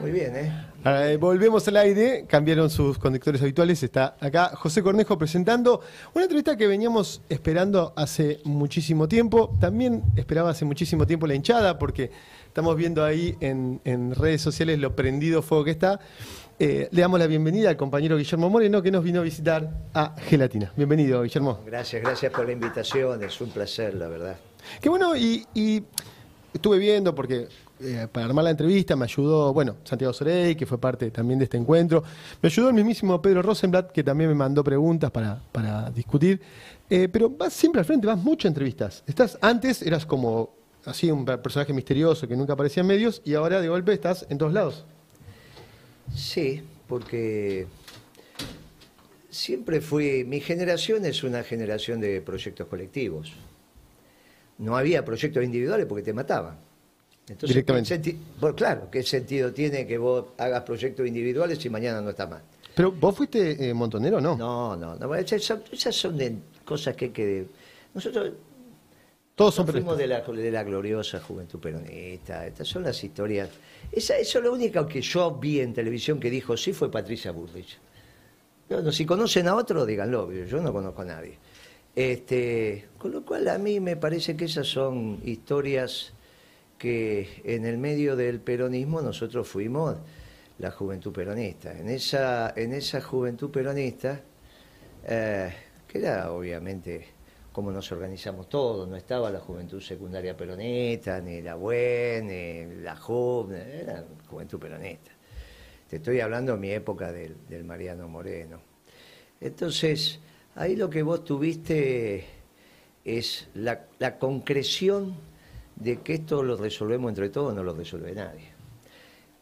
Muy bien, ¿eh? Eh, volvemos al aire, cambiaron sus conductores habituales. Está acá José Cornejo presentando una entrevista que veníamos esperando hace muchísimo tiempo. También esperaba hace muchísimo tiempo la hinchada, porque estamos viendo ahí en, en redes sociales lo prendido fuego que está. Eh, le damos la bienvenida al compañero Guillermo Moreno, que nos vino a visitar a Gelatina. Bienvenido, Guillermo. Gracias, gracias por la invitación. Es un placer, la verdad. Qué bueno, y, y estuve viendo, porque eh, para armar la entrevista me ayudó, bueno, Santiago Sorey, que fue parte también de este encuentro. Me ayudó el mismísimo Pedro Rosenblatt, que también me mandó preguntas para, para discutir. Eh, pero vas siempre al frente, vas mucho a entrevistas. Estás, antes eras como así un personaje misterioso que nunca aparecía en medios y ahora de golpe estás en todos lados. Sí, porque siempre fui, mi generación es una generación de proyectos colectivos. No había proyectos individuales porque te mataban. Entonces, Directamente. Bueno, claro, ¿qué sentido tiene que vos hagas proyectos individuales si mañana no está mal? Pero vos fuiste eh, montonero, ¿no? No, no, no. Esas son, de cosas que, que nosotros Todos son fuimos de la, de la gloriosa juventud peronista. Estas son las historias. Esa, eso es lo único que yo vi en televisión que dijo sí fue Patricia Bullrich. Bueno, si conocen a otro, díganlo. Yo no conozco a nadie. Este, con lo cual a mí me parece que esas son historias que en el medio del peronismo nosotros fuimos la juventud peronista. En esa, en esa juventud peronista, eh, que era obviamente como nos organizamos todos, no estaba la juventud secundaria peronista, ni la BUE, ni la JUB, era juventud peronista. Te estoy hablando de mi época del, Mariano Moreno. Entonces, ahí lo que vos tuviste es la concreción de que esto lo resolvemos entre todos, no lo resuelve nadie.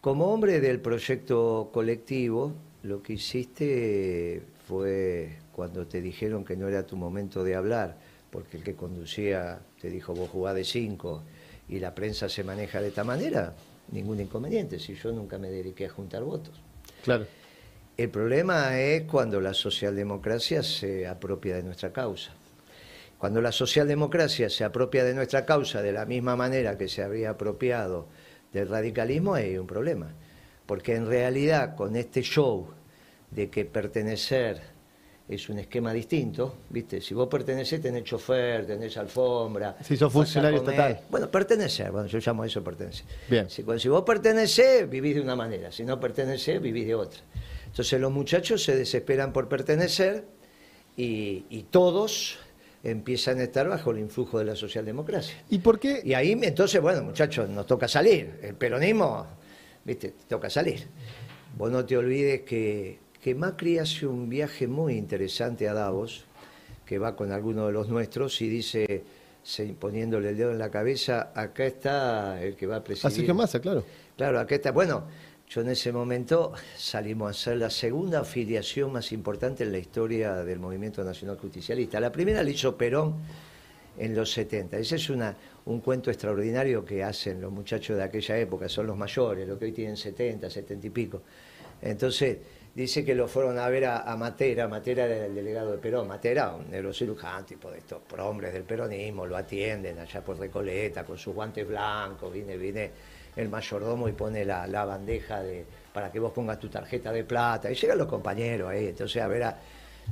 Como hombre del proyecto colectivo, lo que hiciste fue cuando te dijeron que no era tu momento de hablar, porque el que conducía te dijo vos jugás de cinco y la prensa se maneja de esta manera, ningún inconveniente, si yo nunca me dediqué a juntar votos. Claro. El problema es cuando la socialdemocracia se apropia de nuestra causa. Cuando la socialdemocracia se apropia de nuestra causa de la misma manera que se habría apropiado del radicalismo, hay un problema. Porque en realidad con este show de que pertenecer es un esquema distinto, ¿viste? Si vos pertenecés tenés chofer, tenés alfombra. Si sos funcionario estatal. Bueno, pertenecer, bueno, yo llamo a eso pertenecer. Bien. Si, vos pertenecés, vivís de una manera, si no pertenecés, vivís de otra. Entonces los muchachos se desesperan por pertenecer y, y todos empiezan a estar bajo el influjo de la socialdemocracia. ¿Y por qué? Y ahí, entonces, bueno, muchachos, nos toca salir. El peronismo, viste, te toca salir. Vos no te olvides que, que Macri hace un viaje muy interesante a Davos, que va con alguno de los nuestros y dice, se- poniéndole el dedo en la cabeza, acá está el que va a presidir. Así que Massa, claro. Claro, acá está. Bueno, yo en ese momento salimos a ser la segunda afiliación más importante en la historia del movimiento nacional justicialista. La primera la hizo Perón en los 70. Ese es un cuento extraordinario que hacen los muchachos de aquella época, son los mayores, los que hoy tienen 70, 70 y pico. Entonces, dice que lo fueron a ver a, a Matera, Matera era el delegado de Perón, Matera, un neurocirujano, tipo de estos prohombres del peronismo, lo atienden allá por Recoleta con sus guantes blancos, viene, viene el mayordomo y pone la, la bandeja de, para que vos pongas tu tarjeta de plata, y llegan los compañeros ahí, entonces a ver,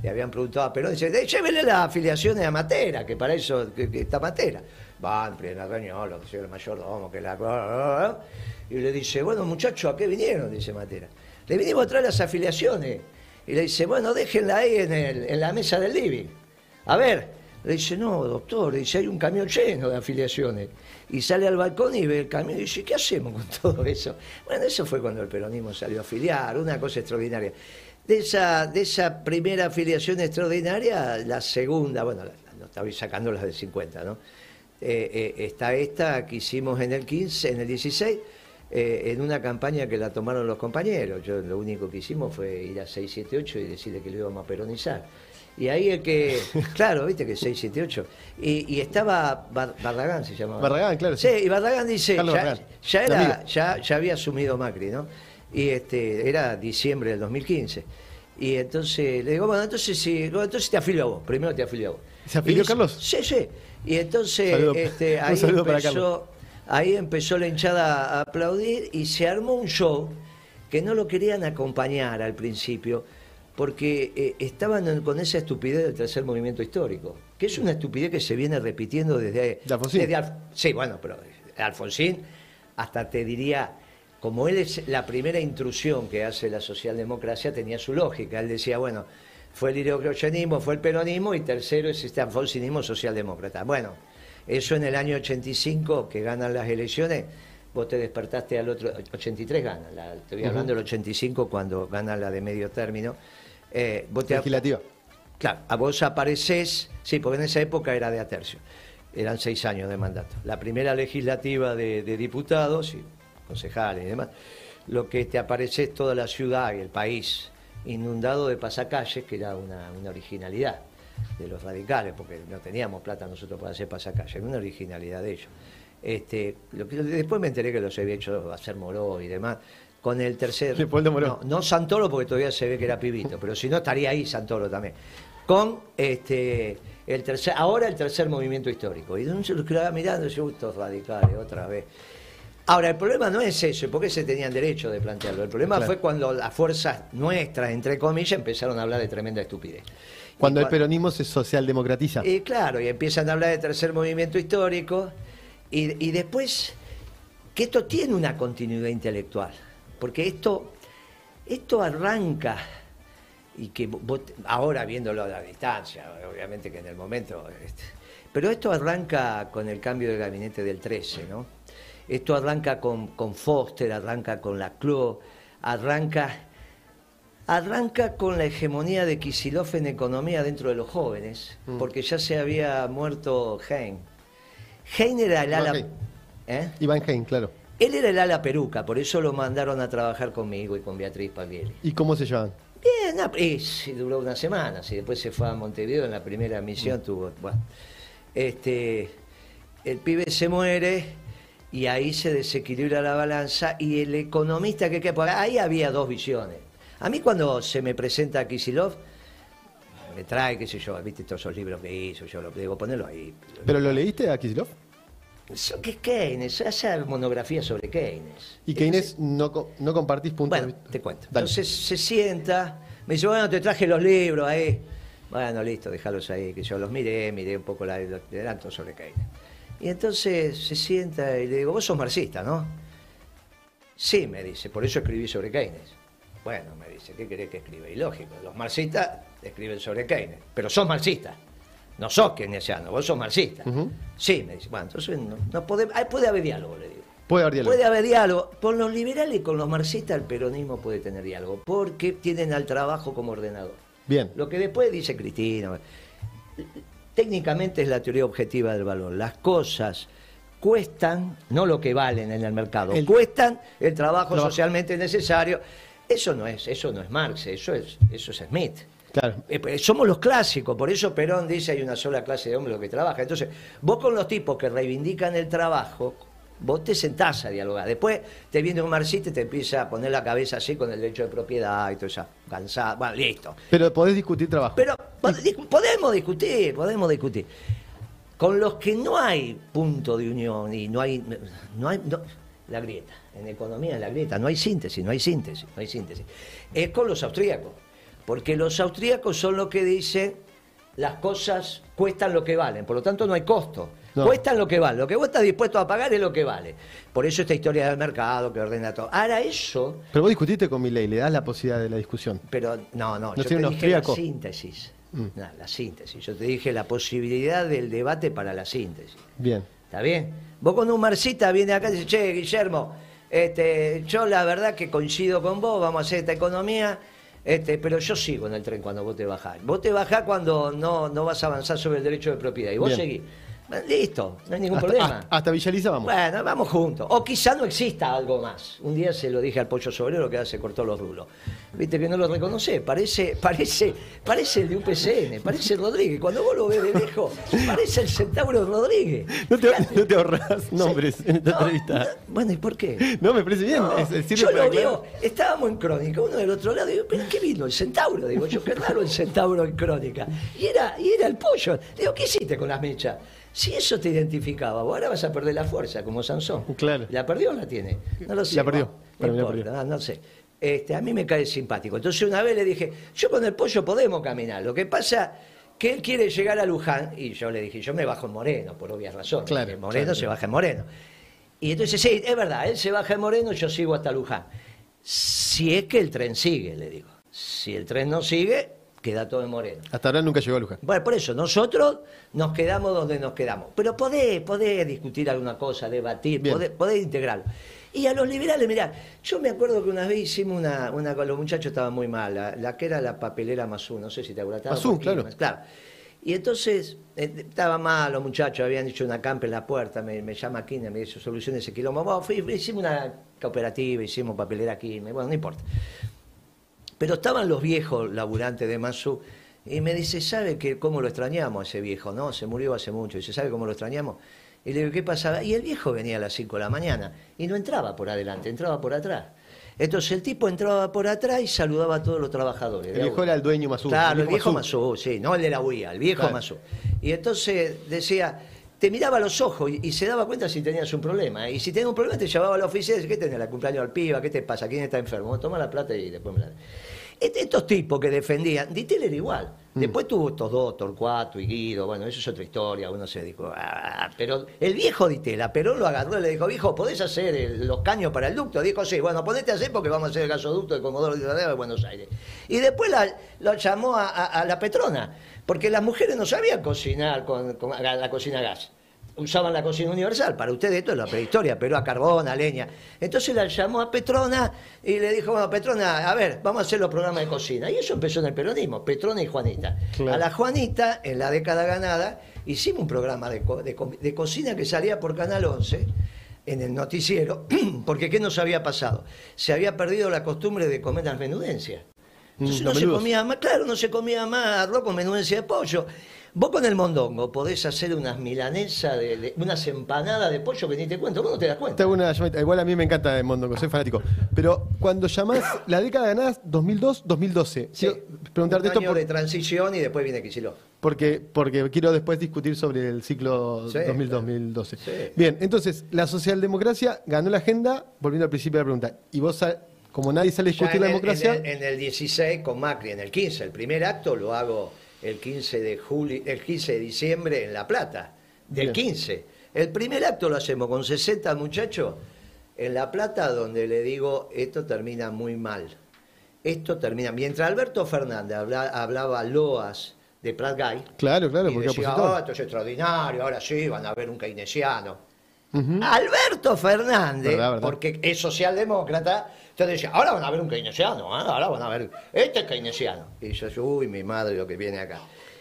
le habían preguntado a Perón, dice, "Eh, llévele las afiliaciones a Matera, que para eso que, está Matera. Van, plena reunión, lo que sea el mayordomo, que la... Y le dice, bueno muchachos, ¿a qué vinieron? Dice Matera. Le vinimos a traer las afiliaciones. Y le dice, bueno, déjenla ahí en, en la mesa del living. A ver, le dice, no, doctor, dice, hay un camión lleno de afiliaciones. Y sale al balcón y ve el camión y dice, ¿qué hacemos con todo eso? Bueno, eso fue cuando el peronismo salió a afiliar, una cosa extraordinaria. De esa, de esa primera afiliación extraordinaria, la segunda, bueno, no estaba sacando las del 50, ¿no? Eh, eh, está esta que hicimos en el 15, en el 16, eh, en una campaña que la tomaron los compañeros. Yo lo único que hicimos fue ir a 678 y decirle que lo íbamos a peronizar. Y ahí el que, claro, viste que 678. Y, y estaba Bar- Barragán, se llamaba. Barragán, claro, Sí, sí. y Barragán dice, ya, Barragán, ya era, ya, ya había asumido Macri, ¿no? Y este, era diciembre del 2015. Y entonces le digo, bueno, entonces sí, entonces te afilio a vos, primero te afilio a vos. ¿Se afilió Y Carlos? Sí, sí. Y entonces Saludo- este, ahí, empezó, ahí empezó la hinchada a aplaudir y se armó un show que no lo querían acompañar al principio porque eh, estaban con esa estupidez del tercer movimiento histórico, que es una estupidez que se viene repitiendo desde... ¿De Alfonsín? desde Alf- sí, bueno, pero Alfonsín, hasta te diría, como él es la primera intrusión que hace la socialdemocracia, tenía su lógica. Él decía, bueno, fue el ideocrochanismo, fue el peronismo, y tercero es este alfonsinismo socialdemócrata. Bueno, eso en el año 85, que ganan las elecciones, vos te despertaste al otro, 83 ganan, la, estoy Ujú. hablando del 85 cuando gana la de medio término. Eh, vos te- Legislativa. Claro, a vos apareces, sí, porque en esa época era de a tercio, eran seis años de mandato. La primera legislativa de, de diputados y concejales y demás, lo que te aparece es toda la ciudad y el país inundado de pasacalles, que era una, una originalidad de los radicales, porque no teníamos plata nosotros para hacer pasacalles, era una originalidad de ellos. Este, lo que, después me enteré que los había hecho hacer Moró y demás. Con el tercer. Leopoldo. No, no Santoro, porque todavía se ve que era pibito, pero si no estaría ahí Santoro también. Con este el tercer, ahora el tercer movimiento histórico. Y uno se lo quedaba mirando y decía, "Uy, estos radicales, otra vez. Ahora, el problema no es eso, porque se tenían derecho de plantearlo. El problema Claro. fue cuando las fuerzas nuestras, entre comillas, empezaron a hablar de tremenda estupidez. Cuando el peronismo se socialdemocratiza. y claro, y empiezan a hablar de tercer movimiento histórico, y, y después que esto tiene una continuidad intelectual, porque esto, esto arranca, y que vos- ahora viéndolo a la distancia, obviamente que en el momento, este, pero esto arranca con el cambio de gabinete del 13, ¿no? Esto arranca con, con Foster, arranca con Laclau, arranca Arranca con la hegemonía de Kisilov en economía dentro de los jóvenes, Mm. porque ya se había muerto Hein. Hein era el Iván ala. Hein. ¿Eh? Iván Hein, claro. Él era el ala peruca, por eso lo mandaron a trabajar conmigo y con Beatriz Paglieri. ¿Y cómo se llaman? Bien, duró una semana, y después se fue a Montevideo en la primera misión, tuvo. Bueno, este, el pibe se muere y ahí se desequilibra la balanza y el economista que queda por ahí había dos visiones. A mí cuando se me presenta Kisilov, me trae, qué sé yo, viste todos esos libros que hizo, yo lo digo, ponelo ahí. ¿Pero lo leíste a Kisilov? Eso, ¿Qué es Keynes? Hace monografía sobre Keynes. ¿Y Keynes no, no compartís puntos Bueno, de te cuento. Dale. Entonces se sienta, me dice, bueno, te traje los libros ahí. Bueno, listo, déjalos ahí, que yo los miré, miré un poco la el adelanto sobre Keynes. Y entonces se sienta y le digo, vos sos marxista, ¿no? Sí, me dice, por eso escribí sobre Keynes. Bueno, me dice, ¿qué querés que escriba? Y lógico, los marxistas escriben sobre Keynes, pero sos marxista. No sos keynesiano, vos sos marxista. Sí, me dice, bueno, entonces no, no podemos, ah, puede haber diálogo, le digo. Puede haber diálogo. Puede haber diálogo. Con los liberales y con los marxistas el peronismo puede tener diálogo, porque tienen al trabajo como ordenador. Bien. Lo que después dice Cristina, técnicamente es la teoría objetiva del valor. Las cosas cuestan, no lo que valen en el mercado, El- cuestan el trabajo Trabajo. socialmente necesario. Eso no es, eso no es Marx, eso es, eso es Smith. Claro. Eh, pues, somos los clásicos, por eso Perón dice hay una sola clase de hombres que trabaja. Entonces, vos con los tipos que reivindican el trabajo, vos te sentás a dialogar. Después te viene un marxista y te empieza a poner la cabeza así con el derecho de propiedad y todo eso, cansada. Bueno, listo. Pero podés discutir trabajo. Pero podemos discutir, podemos discutir. Con los que no hay punto de unión y no hay, no hay no- la grieta, en economía la grieta, no hay síntesis, no hay síntesis, no hay síntesis. Es con los austríacos, porque los austríacos son los que dicen las cosas cuestan lo que valen, por lo tanto no hay costo. No. Cuestan lo que vale, lo que vos estás dispuesto a pagar es lo que vale. Por eso esta historia del mercado que ordena todo. Ahora eso, Pero vos discutiste con Milei, le das la posibilidad de la discusión. pero no, no, yo te dije la síntesis. Mm. No, la síntesis. Yo te dije la posibilidad del debate para la síntesis. Bien. ¿Está bien? Vos con un marxista viene acá y dice, che, Guillermo, este, yo la verdad que coincido con vos, vamos a hacer esta economía, este, pero yo sigo en el tren cuando vos te bajás. Vos te bajás cuando no, no vas a avanzar sobre el derecho de propiedad. Y vos Bien. seguís. Listo, no hay ningún Hasta, problema. hasta- hasta Villaliza vamos. Bueno, vamos juntos. O quizá no exista algo más. Un día se lo dije al pollo sobrero que ahora se cortó los rulos. Viste que no lo reconoce. Parece, parece, parece el de UPCN, parece Rodríguez. Cuando vos lo ves de lejos, parece el centauro Rodríguez. No te, no te ahorras nombres en esta No, entrevista. no, bueno, ¿y por qué? No, me parece bien. Es- es- yo lo veo, estábamos en crónica, uno del otro lado, digo, ¿pero qué vino? El centauro, digo yo, qué raro el centauro en crónica. Y era, y era el pollo. Digo, ¿qué hiciste con las mechas? Si eso te identificaba, vos ahora vas a perder la fuerza, como Sansón. Claro. ¿La perdió o la tiene? No lo sé. La perdió, no la importa, no, no sé. este, a mí me cae simpático. Entonces una vez le dije, yo con el pollo podemos caminar. Lo que pasa que él quiere llegar a Luján y yo le dije, yo me bajo en Moreno, por obvias razones. Claro, En Moreno claro. se baja en Moreno. Y entonces, sí, es verdad, él se baja en Moreno, yo sigo hasta Luján. Si es que el tren sigue, le digo. Si el tren no sigue, queda todo en Moreno. Hasta ahora nunca llegó a Luján. Bueno, por eso, nosotros nos quedamos donde nos quedamos. Pero podés, podés discutir alguna cosa, debatir, podés, podés integrarlo. Y a los liberales, mirá, yo me acuerdo que una vez hicimos una, una los muchachos estaban muy mal, la, la que era la papelera Mazú, no sé si te acuerdas. estaba Mazú, claro. Claro. Y entonces eh, estaba mal, los muchachos habían hecho una campa en la puerta, me, me llama Quilmes, me dice soluciones ese quilombo. Bueno, fui- hicimos una cooperativa, hicimos papelera Quilmes, bueno, no importa. Pero estaban los viejos laburantes de Mazú y me dice, ¿sabe que cómo lo extrañamos a ese viejo? No, se murió hace mucho. Dice, ¿sabe cómo lo extrañamos? Y le digo, ¿qué pasaba? Y el viejo venía a las 5 de la mañana y no entraba por adelante, entraba por atrás. Entonces el tipo entraba por atrás y saludaba a todos los trabajadores. El viejo era el dueño Mazú. Claro, el viejo. Mazú, sí, no el de la UIA, el viejo Claro. Mazú. Y entonces decía, te miraba a los ojos y, y se daba cuenta si tenías un problema. Y si tenías un problema te llevaba a la oficina y decía, ¿qué tenés? ¿La cumpleaños al piba? ¿Qué te pasa? ¿Quién está enfermo? Toma la plata y después me la... Est- Estos tipos que defendían, Ditel era igual. Mm. Después tuvo estos dos, Torcuato y Guido, bueno, eso es otra historia, uno se dijo, "Ah", pero el viejo Ditela, Perón lo agarró y le dijo, viejo, ¿podés hacer el- los caños para el ducto? Dijo, sí, bueno, ponete a hacer porque vamos a hacer el gasoducto de Comodoro de Buenos Aires. Y después la, lo llamó a, a- a la Petrona, porque las mujeres no sabían cocinar con, con la, la cocina a gas. Usaban la cocina universal, para ustedes esto es la prehistoria, pero a carbón, a leña. Entonces la llamó a Petrona y le dijo, bueno, Petrona, a ver, vamos a hacer los programas de cocina. Y eso empezó en el peronismo, Petrona y Juanita. Claro. A la Juanita, en la década ganada, hicimos un programa de, co- de co- de cocina que salía por Canal 11 en el noticiero, porque ¿qué nos había pasado? Se había perdido la costumbre de comer las menudencias. Entonces Mm, no los se comía más, claro, no se comía más arroz con menudencia de pollo. Vos con el mondongo podés hacer unas milanesas, de, de- unas empanadas de pollo que ni te cuento, vos no te das Te cuenta. hago una llamadita. Igual a mí me encanta el Mondongo, soy fanático. Pero cuando llamás la década ganada 2002-2012, Sí, quiero preguntarte un esto por- de transición y después viene Kicillof. porque, porque quiero después discutir sobre el ciclo Sí, 2000-2012. Sí. Bien, entonces, la socialdemocracia ganó la agenda, volviendo al principio de la pregunta. Y vos, sa- como nadie sale a discutir la democracia, en el- en el 16 con Macri, en el 15, el primer acto lo hago el 15 de julio, el 15 de diciembre en La Plata, del Bien. 15. El primer acto lo hacemos con 60 muchachos en La Plata, donde le digo, esto termina muy mal. Esto termina. Mientras Alberto Fernández habla- hablaba loas de Prat Gay, claro, claro, y porque decía. "Oh, esto es extraordinario, ahora sí van a ver un keynesiano. Alberto Fernández, Verdad, verdad. porque es socialdemócrata, entonces decía, ahora van a ver un keynesiano, ¿ah? ahora van a ver, este es keynesiano. Y yo, uy, mi madre lo que viene acá.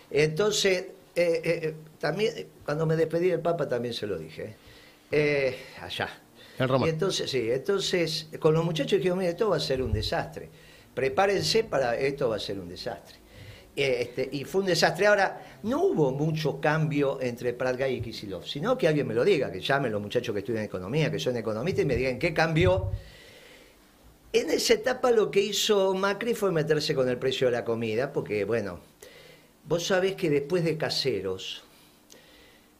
Entonces, eh, eh, eh, también, eh, cuando me despedí del Papa también se lo dije, eh, allá. En Roma. Y entonces, sí, entonces, con los muchachos dijeron, mire, esto va a ser un desastre. Prepárense para, esto va a ser un desastre. Eh, Este, y fue un desastre. Ahora, no hubo mucho cambio entre Prat Gay y Kisilov, sino que alguien me lo diga, que llamen los muchachos que estudian economía, que son economistas, y me digan qué cambió. En esa etapa lo que hizo Macri fue meterse con el precio de la comida, porque, bueno, vos sabés que después de Caseros,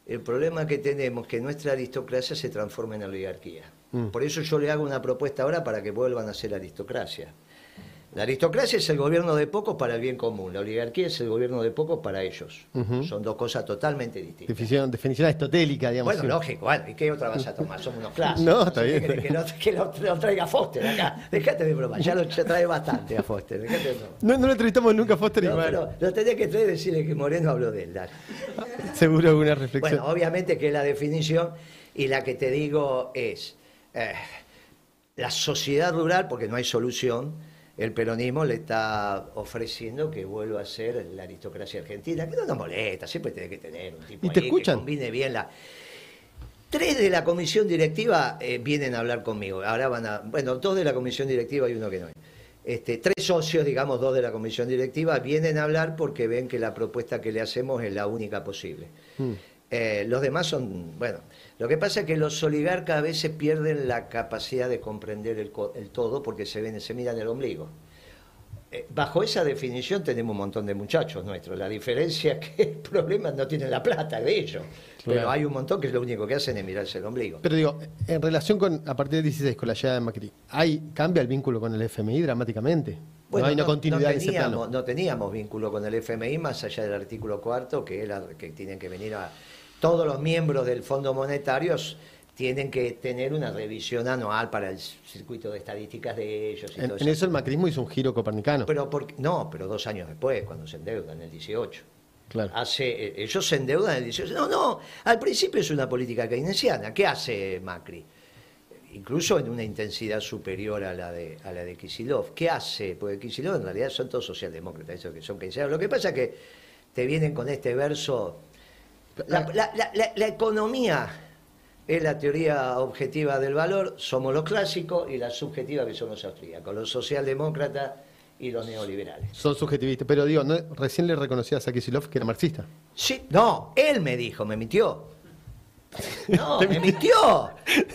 el problema que tenemos es que nuestra aristocracia se transforma en oligarquía. Mm. Por eso yo le hago una propuesta ahora para que vuelvan a ser aristocracia. La aristocracia es el gobierno de pocos para el bien común, la oligarquía es el gobierno de pocos para ellos. Son dos cosas totalmente distintas. Definición, definición aristotélica, digamos. Bueno, sí. lógico, bueno, ¿y qué otra vas a tomar? Somos unos clásicos. No, está bien, está Que, lo, que lo- lo traiga Foster acá. Déjate de broma, ya lo ya trae bastante a Foster. Déjate de broma. No, no lo entrevistamos nunca a Foster y No, bueno, pero lo tenés que traer y decirle que Moreno habló de él. dale. seguro alguna reflexión. Bueno, obviamente que es la definición y la que te digo es eh, la sociedad rural, porque no hay solución, el peronismo le está ofreciendo que vuelva a ser la aristocracia argentina, que no nos molesta, siempre tiene que tener un tipo ¿Y te ahí escuchan? que combine bien la... Tres de la comisión directiva eh, vienen a hablar conmigo. Ahora van a. Bueno, dos de la comisión directiva y uno que no es. Este, tres socios, digamos, dos de la comisión directiva, vienen a hablar porque ven que la propuesta que le hacemos es la única posible. Mm. Eh, los demás son, bueno, lo que pasa es que los oligarcas a veces pierden la capacidad de comprender el, todo porque se ven, se miran el ombligo. eh, bajo esa definición tenemos un montón de muchachos nuestros. La diferencia es que el problema no tienen la plata de ellos. Pero hay un montón que lo único que hacen es mirarse el ombligo. Pero digo, en relación con, a partir del 16, con la llegada de Macri, ¿hay, ¿cambia el vínculo con el FMI dramáticamente? no hay una continuidad en ese teníamos, plano. no teníamos vínculo con el FMI más allá del artículo cuarto, que era que tienen que venir a. Todos los miembros del Fondo Monetario tienen que tener una revisión anual para el circuito de estadísticas de ellos y En, todo en eso el macrismo hizo un giro copernicano. Pero no, pero dos años después, cuando se endeudan, en el 18. Claro. Hace, eh, ellos se endeudan en el 18. No, no, al principio es una política keynesiana. ¿Qué hace Macri? Incluso en una intensidad superior a la de, a la de Kisilov. ¿Qué hace? Porque Kisilov en realidad son todos socialdemócratas, esos que son keynesianos. Lo que pasa es que te vienen con este verso. La, la- la- la- la economía es la teoría objetiva del valor, somos los clásicos, y la subjetiva que son los austríacos, los socialdemócratas y los neoliberales. Son subjetivistas. Pero digo, ¿no? recién le reconocías a Kisilov que era marxista. Sí, no, él me dijo, me mintió. No, me mintió.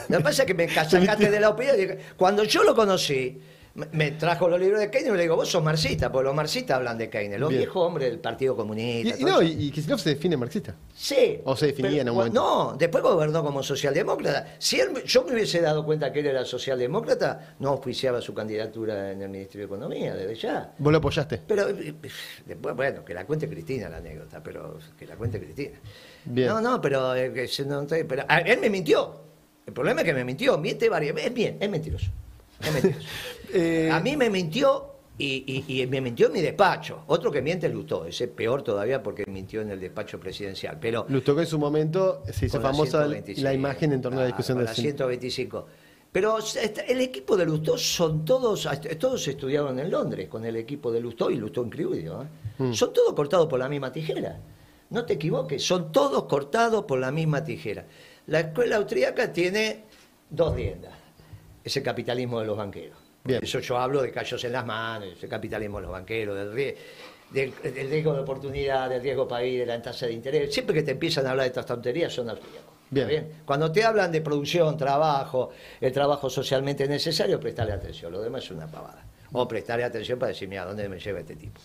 Lo que pasa es que me sacaste de la opinión. Cuando yo lo conocí, me- trajo los libros de Keynes y le digo, vos sos marxista, porque los marxistas hablan de Keynes, los Bien. viejos hombres del Partido Comunista. Y, no, y, y Kicillof se define marxista. Sí. ¿O se definía en un momento? No, después gobernó como socialdemócrata. Si él, yo me hubiese dado cuenta que él era socialdemócrata, no auspiciaba su candidatura en el Ministerio de Economía, desde ya. Vos lo apoyaste. Pero eh, después, bueno, que la cuente Cristina la anécdota, pero que la cuente Cristina. Bien. No, no, pero, eh, no, pero, ah, él me mintió. El problema es que me mintió, miente varias veces. Es bien, es mentiroso. Es mentiroso. Eh, A mí me mintió y, y- y me mintió en mi despacho. Otro que miente es Lutó, ese es peor todavía porque mintió en el despacho presidencial. Pero Nos tocó en su momento, se hizo la famosa 125, la imagen en torno a la discusión con del la cin- 125. Pero el equipo de Lustó son todos, todos estudiaron en Londres con el equipo de Lustó y Lustó incluido. ¿eh? Mm. Son todos cortados por la misma tijera. No te equivoques, son todos cortados por la misma tijera. La escuela austríaca tiene dos riendas. Es el capitalismo de los banqueros. Por Bien. eso yo hablo de callos en las manos, el capitalismo los banqueros, del, rie- del, del riesgo de oportunidad, del riesgo país, de la tasa de interés. Siempre que te empiezan a hablar de estas tonterías son austríacos. ¿está Bien. Cuando te hablan de producción, trabajo, el trabajo socialmente necesario, prestarle atención. Lo demás es una pavada. O prestarle atención para decir, mira, ¿dónde me lleva este tipo?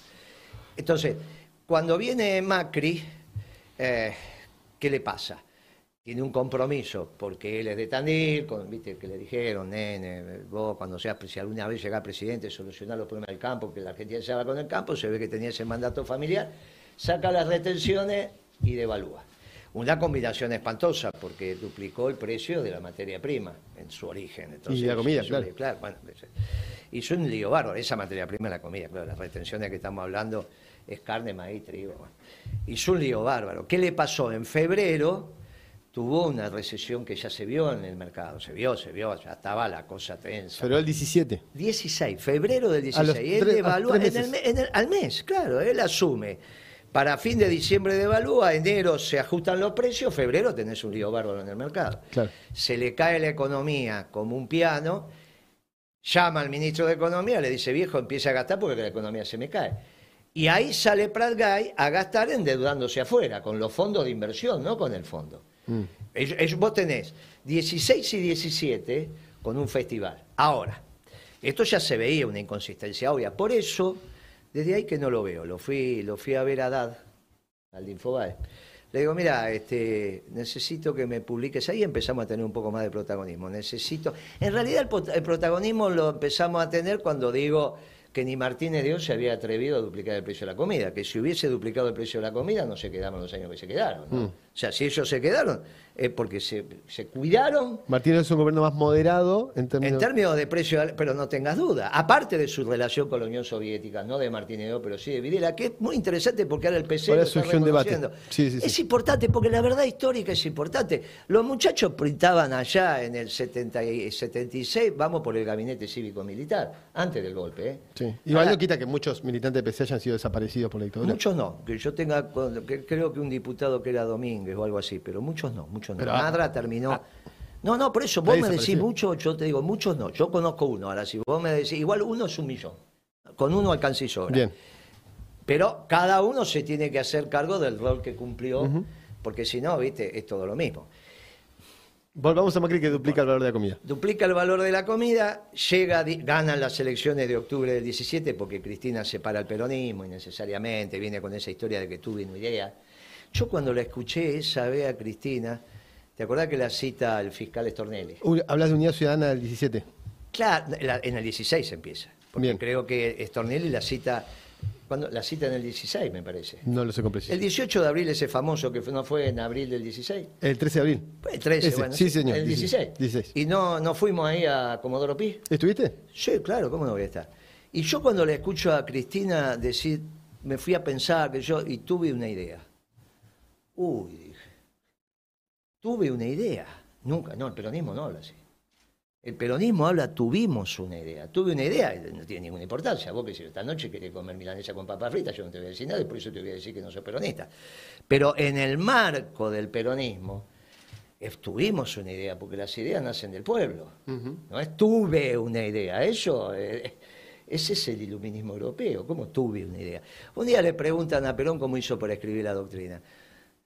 Entonces, cuando viene Macri, eh, ¿qué le pasa? Tiene un compromiso, porque él es de Tandil, con, viste que le dijeron, nene, vos cuando seas, si alguna vez llegás presidente, solucionar los problemas del campo, que la Argentina se haga con el campo, se ve que tenía ese mandato familiar, saca las retenciones y devalúa. Una combinación espantosa, porque duplicó el precio de la materia prima en su origen. Entonces, Y la comida, claro. claro, bueno, hizo un lío bárbaro. Esa materia prima es la comida, claro, las retenciones que estamos hablando es carne, maíz, trigo. Hizo un lío bárbaro. ¿Qué le pasó? En febrero tuvo una recesión que ya se vio en el mercado. Se vio, se vio, ya estaba la cosa tensa. Pero el 17. 16, febrero del A los 16. Él tres- devalúa tres en el meses. me- en el- al mes, claro, él asume. Para fin de diciembre devalúa, enero se ajustan los precios, febrero tenés un lío bárbaro en el mercado. Claro. Se le cae la economía como un piano, llama al ministro de Economía, le dice, viejo, empieza a gastar porque la economía se me cae. Y ahí sale Prat Gay a gastar endeudándose afuera, con los fondos de inversión, no con el fondo. Mm. Vos tenés 16 y 17 con un festival. Ahora, esto ya se veía una inconsistencia obvia. Por eso, desde ahí que no lo veo. Lo fui, lo fui a ver a Dad, al Infobae. Le digo, mira, este, necesito que me publiques ahí. Empezamos a tener un poco más de protagonismo. Necesito. En realidad, el, protagonismo lo empezamos a tener cuando digo que ni Martínez Dios se había atrevido a duplicar el precio de la comida. Que si hubiese duplicado el precio de la comida, no se quedaban los años que se quedaron. ¿no? Mm. O sea, si ellos se quedaron, es porque se, se cuidaron Martínez es un gobierno más moderado en términos. en términos de precio, pero no tengas duda. Aparte de su relación con la Unión Soviética, no de Martínez pero sí de Videla, que es muy interesante porque ahora el PC Ahora lo está surgió un debate. reconociendo. Sí, sí, sí. Es importante porque la verdad histórica es importante. Los muchachos printaban allá en el 70 y 76, vamos por el gabinete cívico-militar, antes del golpe. ¿eh? Sí. Igual no quita que muchos militantes de PC hayan sido desaparecidos por la dictadura. Muchos no, que yo tenga, creo que un diputado que era Domínguez o algo así, pero muchos no, muchos no. Pero, ah, Madra terminó. ah. no, no, por eso vos me decís desapareció. mucho, yo te digo muchos no. Yo conozco uno, ahora si vos me decís, igual uno es un millón. Con uno alcancé y sobra. Bien. Pero cada uno se tiene que hacer cargo del rol que cumplió, porque si no, viste, es todo lo mismo. Volvamos a Macri que duplica el valor de la comida. Duplica el valor de la comida, llega, ganan las elecciones de octubre del 17 porque Cristina separa el peronismo innecesariamente, viene con esa historia de que tuve una idea. Yo cuando la escuché esa vez a Cristina, ¿te acordás que la cita el fiscal Stornelli? Uy, Hablas de Unidad Ciudadana del 17. Claro, la- en el 16 empieza. Porque Bien. creo que Stornelli la cita, cuando la cita en el 16 me parece. No lo sé con El precisión. 18 de abril ese famoso que fue- no fue en abril del 16. El 13 de abril. El 13, Ese, bueno. sí, señor, El 16. 16. Y no, no fuimos ahí a Comodoro Pi. ¿Estuviste? Sí, claro, ¿cómo no voy a estar? Y yo cuando le escucho a Cristina decir, me fui a pensar que yo, y tuve una idea. Uy, dije, tuve una idea. Nunca, no, el peronismo no habla así. El peronismo habla, tuvimos una idea. Tuve una idea, no tiene ninguna importancia. Vos que si esta noche querés comer milanesa con papas fritas, yo no te voy a decir nada y por eso te voy a decir que no soy peronista. Pero en el marco del peronismo, eh, tuvimos una idea, porque las ideas nacen del pueblo. No es tuve una idea. Eso, eh, ese es el iluminismo europeo. ¿Cómo tuve una idea? Un día le preguntan a Perón cómo hizo para escribir la doctrina.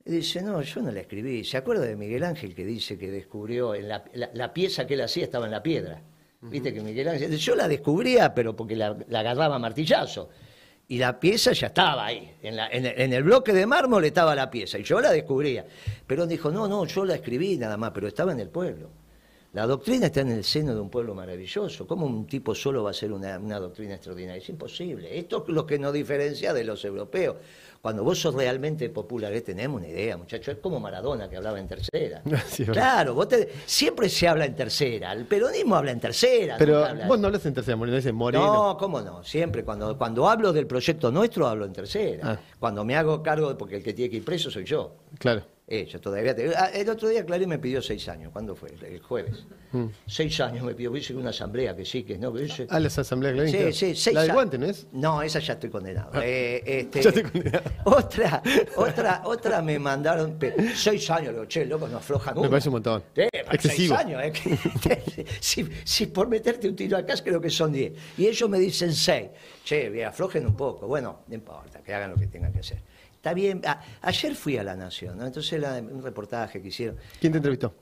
Y dice, no, yo no la escribí. ¿Se acuerda de Miguel Ángel que dice que descubrió, en la, la- la pieza que él hacía estaba en la piedra? Viste que Miguel Ángel, yo la descubría, pero porque la, la agarraba a martillazo. Y la pieza ya estaba ahí. En, la- en el, en el bloque de mármol estaba la pieza. Y yo la descubría. Perón dijo, no, no, yo la escribí nada más, pero estaba en el pueblo. La doctrina está en el seno de un pueblo maravilloso. ¿Cómo un tipo solo va a ser una, una doctrina extraordinaria? Es imposible. Esto es lo que nos diferencia de los europeos. Cuando vos sos realmente popular, eh, tenemos una idea, muchachos. Es como Maradona que hablaba en tercera. Sí, claro, vos te- siempre se habla en tercera. El peronismo habla en tercera. Pero habla- vos no hablas en tercera, Moreno, dices Moreno. no, cómo no, siempre. Cuando, cuando hablo del proyecto nuestro, hablo en tercera. Ah. Cuando me hago cargo, porque el que tiene que ir preso soy yo. Claro. Eh, yo todavía te- ah, El otro día Clarín me pidió seis años. ¿Cuándo fue? El jueves. Mm. Seis años me pidió. Hice una asamblea que sí, que no. Que hice- Ah, las asambleas Clarín, Sí, claro. sí, seis La del guante, ¿no es? No, esa ya estoy condenado. Eh, este, Ya estoy condenado. Otra, otra, otra me mandaron seis años. Digo, che, loco, no aflojan Me parece un montón. Sí, Excesivo. Seis años. eh, si, si por meterte un tiro acá creo que son diez. Y ellos me dicen seis. Che, aflojen un poco. Bueno, no importa, que hagan lo que tengan que hacer. Está bien. Ah, ayer fui a La Nación, ¿no? Entonces la- un reportaje que hicieron. ¿Quién te entrevistó?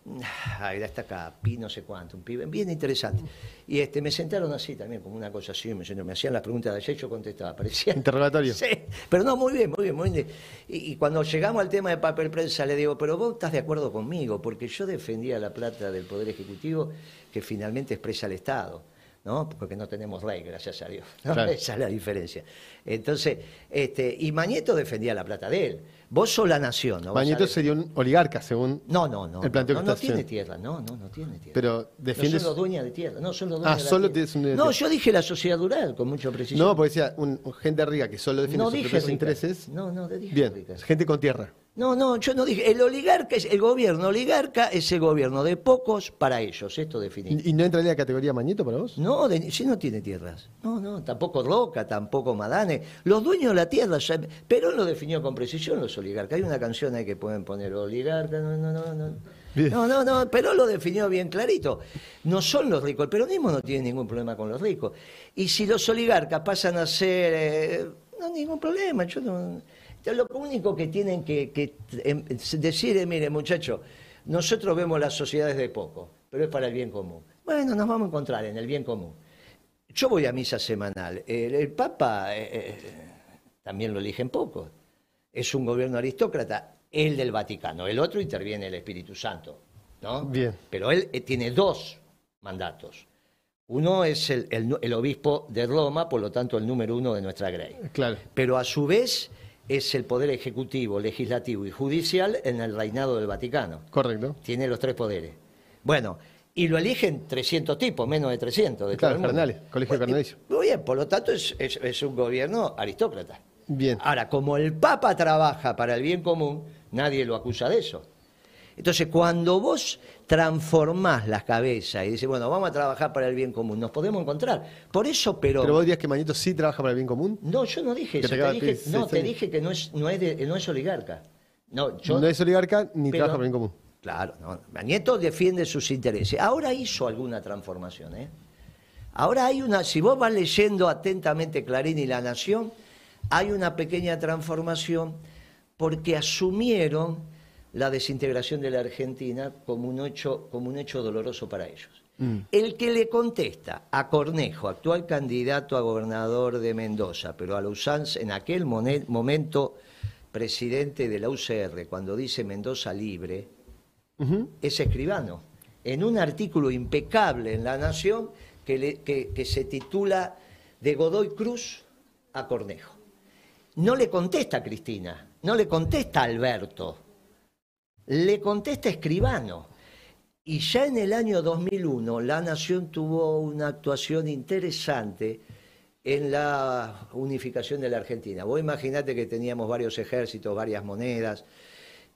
Ay, está acá, Pi no sé cuánto, un pibe, bien interesante. Y este, me sentaron así también, como una cosa así, me, me hacían las preguntas de ayer yo contestaba, parecía... Interrogatorio. Sí, pero no, muy bien, muy bien, muy bien. Y, y cuando llegamos al tema de papel prensa, le digo, pero vos estás de acuerdo conmigo, porque yo defendía la plata del Poder Ejecutivo que finalmente expresa el Estado. ¿No? Porque no tenemos ley, gracias a Dios. ¿no? Claro. Esa es la diferencia. Entonces, este, y Mañeto defendía la plata de él. Vos sos la nación, ¿no? Mañeto sería un oligarca, según. no, no, no. El planteo no, que no estás tiene tierra, no, no, no tiene tierra. Pero defiendes. No son los dueños de tierra, no son los Ah, de solo tierra. tienes No, yo dije la sociedad rural con mucha precisión. No, porque decía un, gente rica que solo defiende No sus propios intereses. No, no, dije Bien, rica. gente con tierra. No, no, yo no dije. El oligarca es el gobierno. Oligarca es el gobierno de pocos para ellos. Esto definí. ¿Y, y no entraría a la categoría Mañeto para vos? No, de- si no tiene tierras. No, no, tampoco Roca, tampoco Madane. Los dueños de la tierra, Perón lo definió con precisión los oligarcas. Hay una canción ahí que pueden poner oligarca, no, no, no, no. Bien. No, no, no, Perón lo definió bien clarito. No son los ricos. El peronismo no tiene ningún problema con los ricos. Y si los oligarcas pasan a ser... eh, no, ningún problema. Yo no... Lo único que tienen que, que, em, decir es, mire, muchacho, nosotros vemos las sociedades de poco, pero es para el bien común. Bueno, nos vamos a encontrar en el bien común. Yo voy a misa semanal. El, el Papa eh, eh, también lo eligen poco. Es un gobierno aristócrata, el del Vaticano. El otro interviene el Espíritu Santo. ¿no? Bien. Pero él eh, tiene dos mandatos. Uno es el, el- el obispo de Roma, por lo tanto el número uno de nuestra grey. Claro. Pero a su vez es el poder ejecutivo, legislativo y judicial en el reinado del Vaticano Correcto. tiene los tres poderes. Bueno, y lo eligen 300 tipos, menos de 300. De Claro, cardenales, colegio cardenalicio. Muy bien, por lo tanto es, es- es un gobierno aristócrata. Bien. Ahora, como el Papa trabaja para el bien común, nadie lo acusa de eso. Entonces, cuando vos transformás las cabezas y dices, bueno, vamos a trabajar para el bien común, nos podemos encontrar. Por eso, pero... Pero vos dirías que Mañeto sí trabaja para el bien común. No, yo no dije eso. te dije, no, te dije que no es, no es, de- no es oligarca. No, yo, no es oligarca ni pero- trabaja para el bien común. Claro, no. Mañeto defiende sus intereses. Ahora hizo alguna transformación, ¿eh? Ahora hay una, si vos vas leyendo atentamente Clarín y La Nación, hay una pequeña transformación porque asumieron la desintegración de la Argentina como un hecho, como un hecho doloroso para ellos. Mm. El que le contesta a Cornejo, actual candidato a gobernador de Mendoza, pero a la usanza, en aquel momento presidente de la UCR, cuando dice Mendoza libre, es escribano. En un artículo impecable en La Nación que, que se titula De Godoy Cruz a Cornejo. No le contesta a Cristina, no le contesta a Alberto, le contesta Escribano. Y ya en el año 2001 la Nación tuvo una actuación interesante en la unificación de la Argentina. Vos imaginate que teníamos varios ejércitos, varias monedas,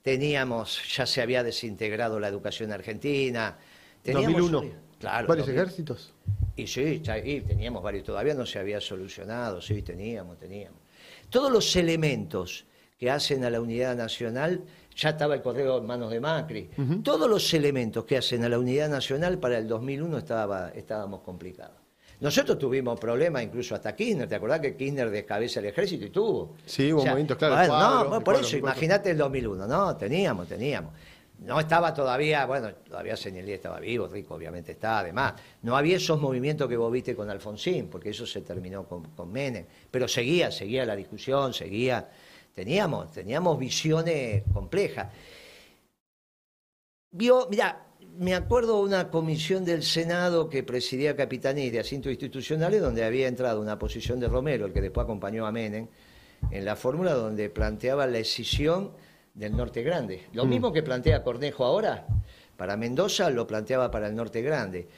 teníamos, ya se había desintegrado la educación argentina. Teníamos, 2001. Claro, ¿Varios ejércitos? Y sí, teníamos varios, todavía no se había solucionado, sí, teníamos, teníamos. Todos los elementos que hacen a la unidad nacional ya estaba el correo en manos de Macri. Todos los elementos que hacen a la unidad nacional para el 2001 estaba, estábamos complicados. Nosotros tuvimos problemas incluso hasta Kirchner, ¿te acordás que Kirchner descabeza el ejército y tuvo? Sí, hubo momentos, claro. no, por eso, imagínate el 2001, no, teníamos, teníamos. No estaba todavía, bueno, todavía Señelí estaba vivo, Rico obviamente está, además. No había esos movimientos que vos viste con Alfonsín, porque eso se terminó con, con Menem. Pero seguía, seguía la discusión, seguía Teníamos, teníamos visiones complejas. Vio, mira, me acuerdo una comisión del Senado que presidía Capitanía de Asuntos Institucionales, donde había entrado una posición de Romero, el que después acompañó a Menem, en la fórmula donde planteaba la escisión del Norte Grande. Lo mm. mismo que plantea Cornejo ahora, para Mendoza lo planteaba para el Norte Grande.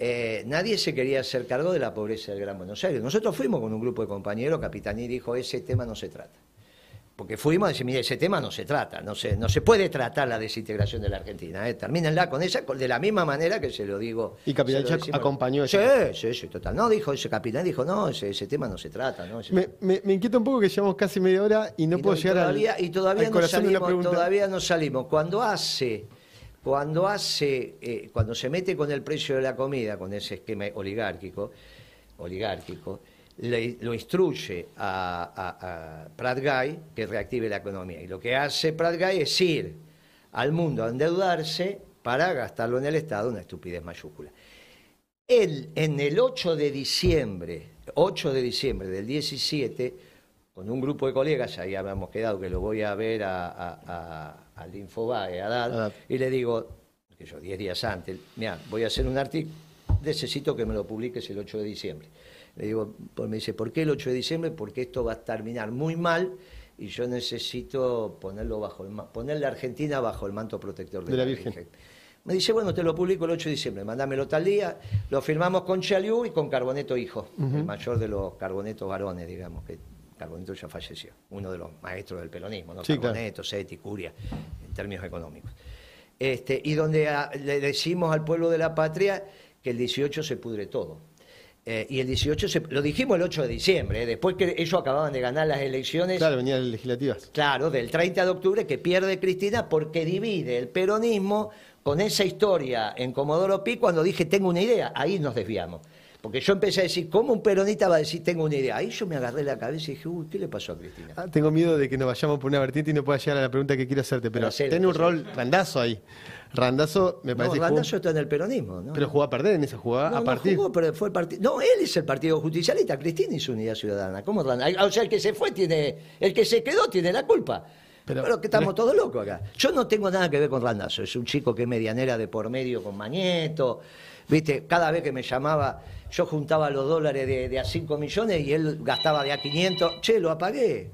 Eh, nadie se quería hacer cargo de la pobreza del Gran Buenos Aires. Nosotros fuimos con un grupo de compañeros, Capitaní dijo, ese tema no se trata porque fuimos a decir, mire, ese tema no se trata, no se, no se puede tratar la desintegración de la Argentina, ¿eh? termínenla con esa, de la misma manera que se lo digo. ¿Y Capitán acompañó eso? Sí, sí, sí, total. No, dijo ese capitán, dijo, no, ese, ese tema no se trata. ¿no? Me, me, inquieta un poco que llevamos casi media hora y no puedo llegar todavía, Y todavía, no salimos, todavía no salimos. Cuando hace, cuando hace, eh, cuando se mete con el precio de la comida, con ese esquema oligárquico, oligárquico, lo instruye a, a, Prat Guy que reactive la economía. Y lo que hace Prat Guy es ir al mundo a endeudarse para gastarlo en el Estado, una estupidez mayúscula. Él, en el 8 de diciembre, 8 de diciembre del 17, con un grupo de colegas, ahí habíamos quedado que lo voy a ver al Infobae, a dar, y le digo, que yo 10 días antes, mira, voy a hacer un artículo, necesito que me lo publiques el 8 de diciembre. Le digo, pues me dice, ¿por qué el 8 de diciembre? Porque esto va a terminar muy mal y yo necesito ponerlo bajo el, poner la Argentina bajo el manto protector de, la, Virgen. Me dice, bueno, te lo publico el 8 de diciembre, mándamelo tal día. Lo firmamos con Chaliú y con Carboneto Hijo, el mayor de los Carbonetos varones, digamos, que Carboneto ya falleció, uno de los maestros del peronismo, ¿no? Carboneto, Seti, Curia, en términos económicos. Este, y donde le decimos al pueblo de la patria que el 18 se pudre todo. Eh, y el 18, lo dijimos el 8 de diciembre, eh, después que ellos acababan de ganar las elecciones. Claro, venían las legislativas. Claro, del 30 de octubre que pierde Cristina porque divide el peronismo con esa historia en Comodoro Pi cuando dije tengo una idea. Ahí nos desviamos. Porque yo empecé a decir, ¿cómo un peronista va a decir tengo una idea? Ahí yo me agarré la cabeza y dije, uy, ¿qué le pasó a Cristina? Ah, tengo miedo de que nos vayamos por una vertiente y no pueda llegar a la pregunta que quiero hacerte, pero, tiene un rol randazo ahí. Randazo me parece. No, Randazo está en el peronismo. ¿no? Pero jugó a perder en esa jugada. a partir. No, jugó, pero fue el partido. No, él es el partido justicialista. Cristina y su unidad ciudadana. ¿Cómo Randazo? O sea, el que se fue tiene. El que se quedó tiene la culpa. Pero, que estamos todos locos acá. Yo no tengo nada que ver con Randazo. Es un chico que es medianera de por medio con Mañeto. Viste, cada vez que me llamaba, yo juntaba los dólares de, de a 5 millones y él gastaba de a 500. Che, lo apagué.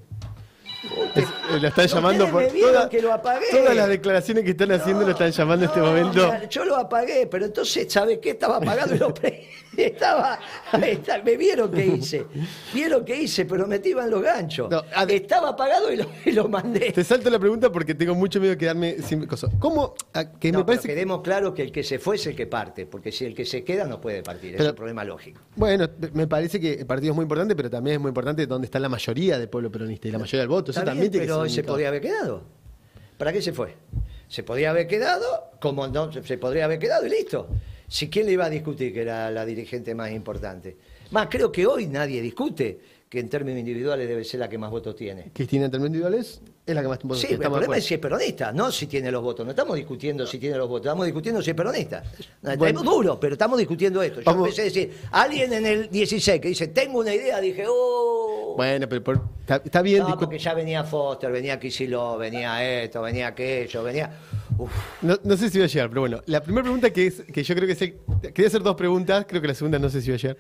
Eh, lo están llamando por todas las declaraciones que están haciendo lo están llamando en este momento. yo lo apagué, pero entonces, ¿sabes qué? Estaba apagado y lo estaba, me vieron qué hice. Vieron qué hice, pero me en los ganchos. estaba apagado y lo, mandé. Te salto la pregunta porque tengo mucho miedo de quedarme sin cosas. ¿Cómo? Que me parece... quedemos claro que el que se fue es el que parte, porque si el que se queda no puede partir. es un problema lógico. Bueno, me parece que el partido es muy importante, pero también es muy importante dónde está la mayoría del pueblo peronista y la mayoría del voto. Eso también pero se podía haber quedado. ¿Para qué se fue? Se podía haber quedado, como no, se podría haber quedado y listo. Si quién le iba a discutir que era la dirigente más importante. Más, creo que hoy nadie discute que en términos individuales debe ser la que más votos tiene. Cristina, en términos individuales, es la que más votos Sí, tiene. el estamos de problema es si es peronista, no si tiene los votos. No estamos discutiendo si tiene los votos, estamos discutiendo si es peronista. Bueno. es duro, pero estamos discutiendo esto. Yo Vamos- empecé a decir, alguien en el 16 que dice, tengo una idea, dije, oh. Bueno, pero por- está, está bien. no, porque ya venía Foster, venía Kicillof, venía esto, venía aquello, venía. No, no sé si voy a llegar, pero bueno, la primera pregunta que es que yo creo que es el- quería hacer dos preguntas, creo que la segunda no sé si voy a llegar.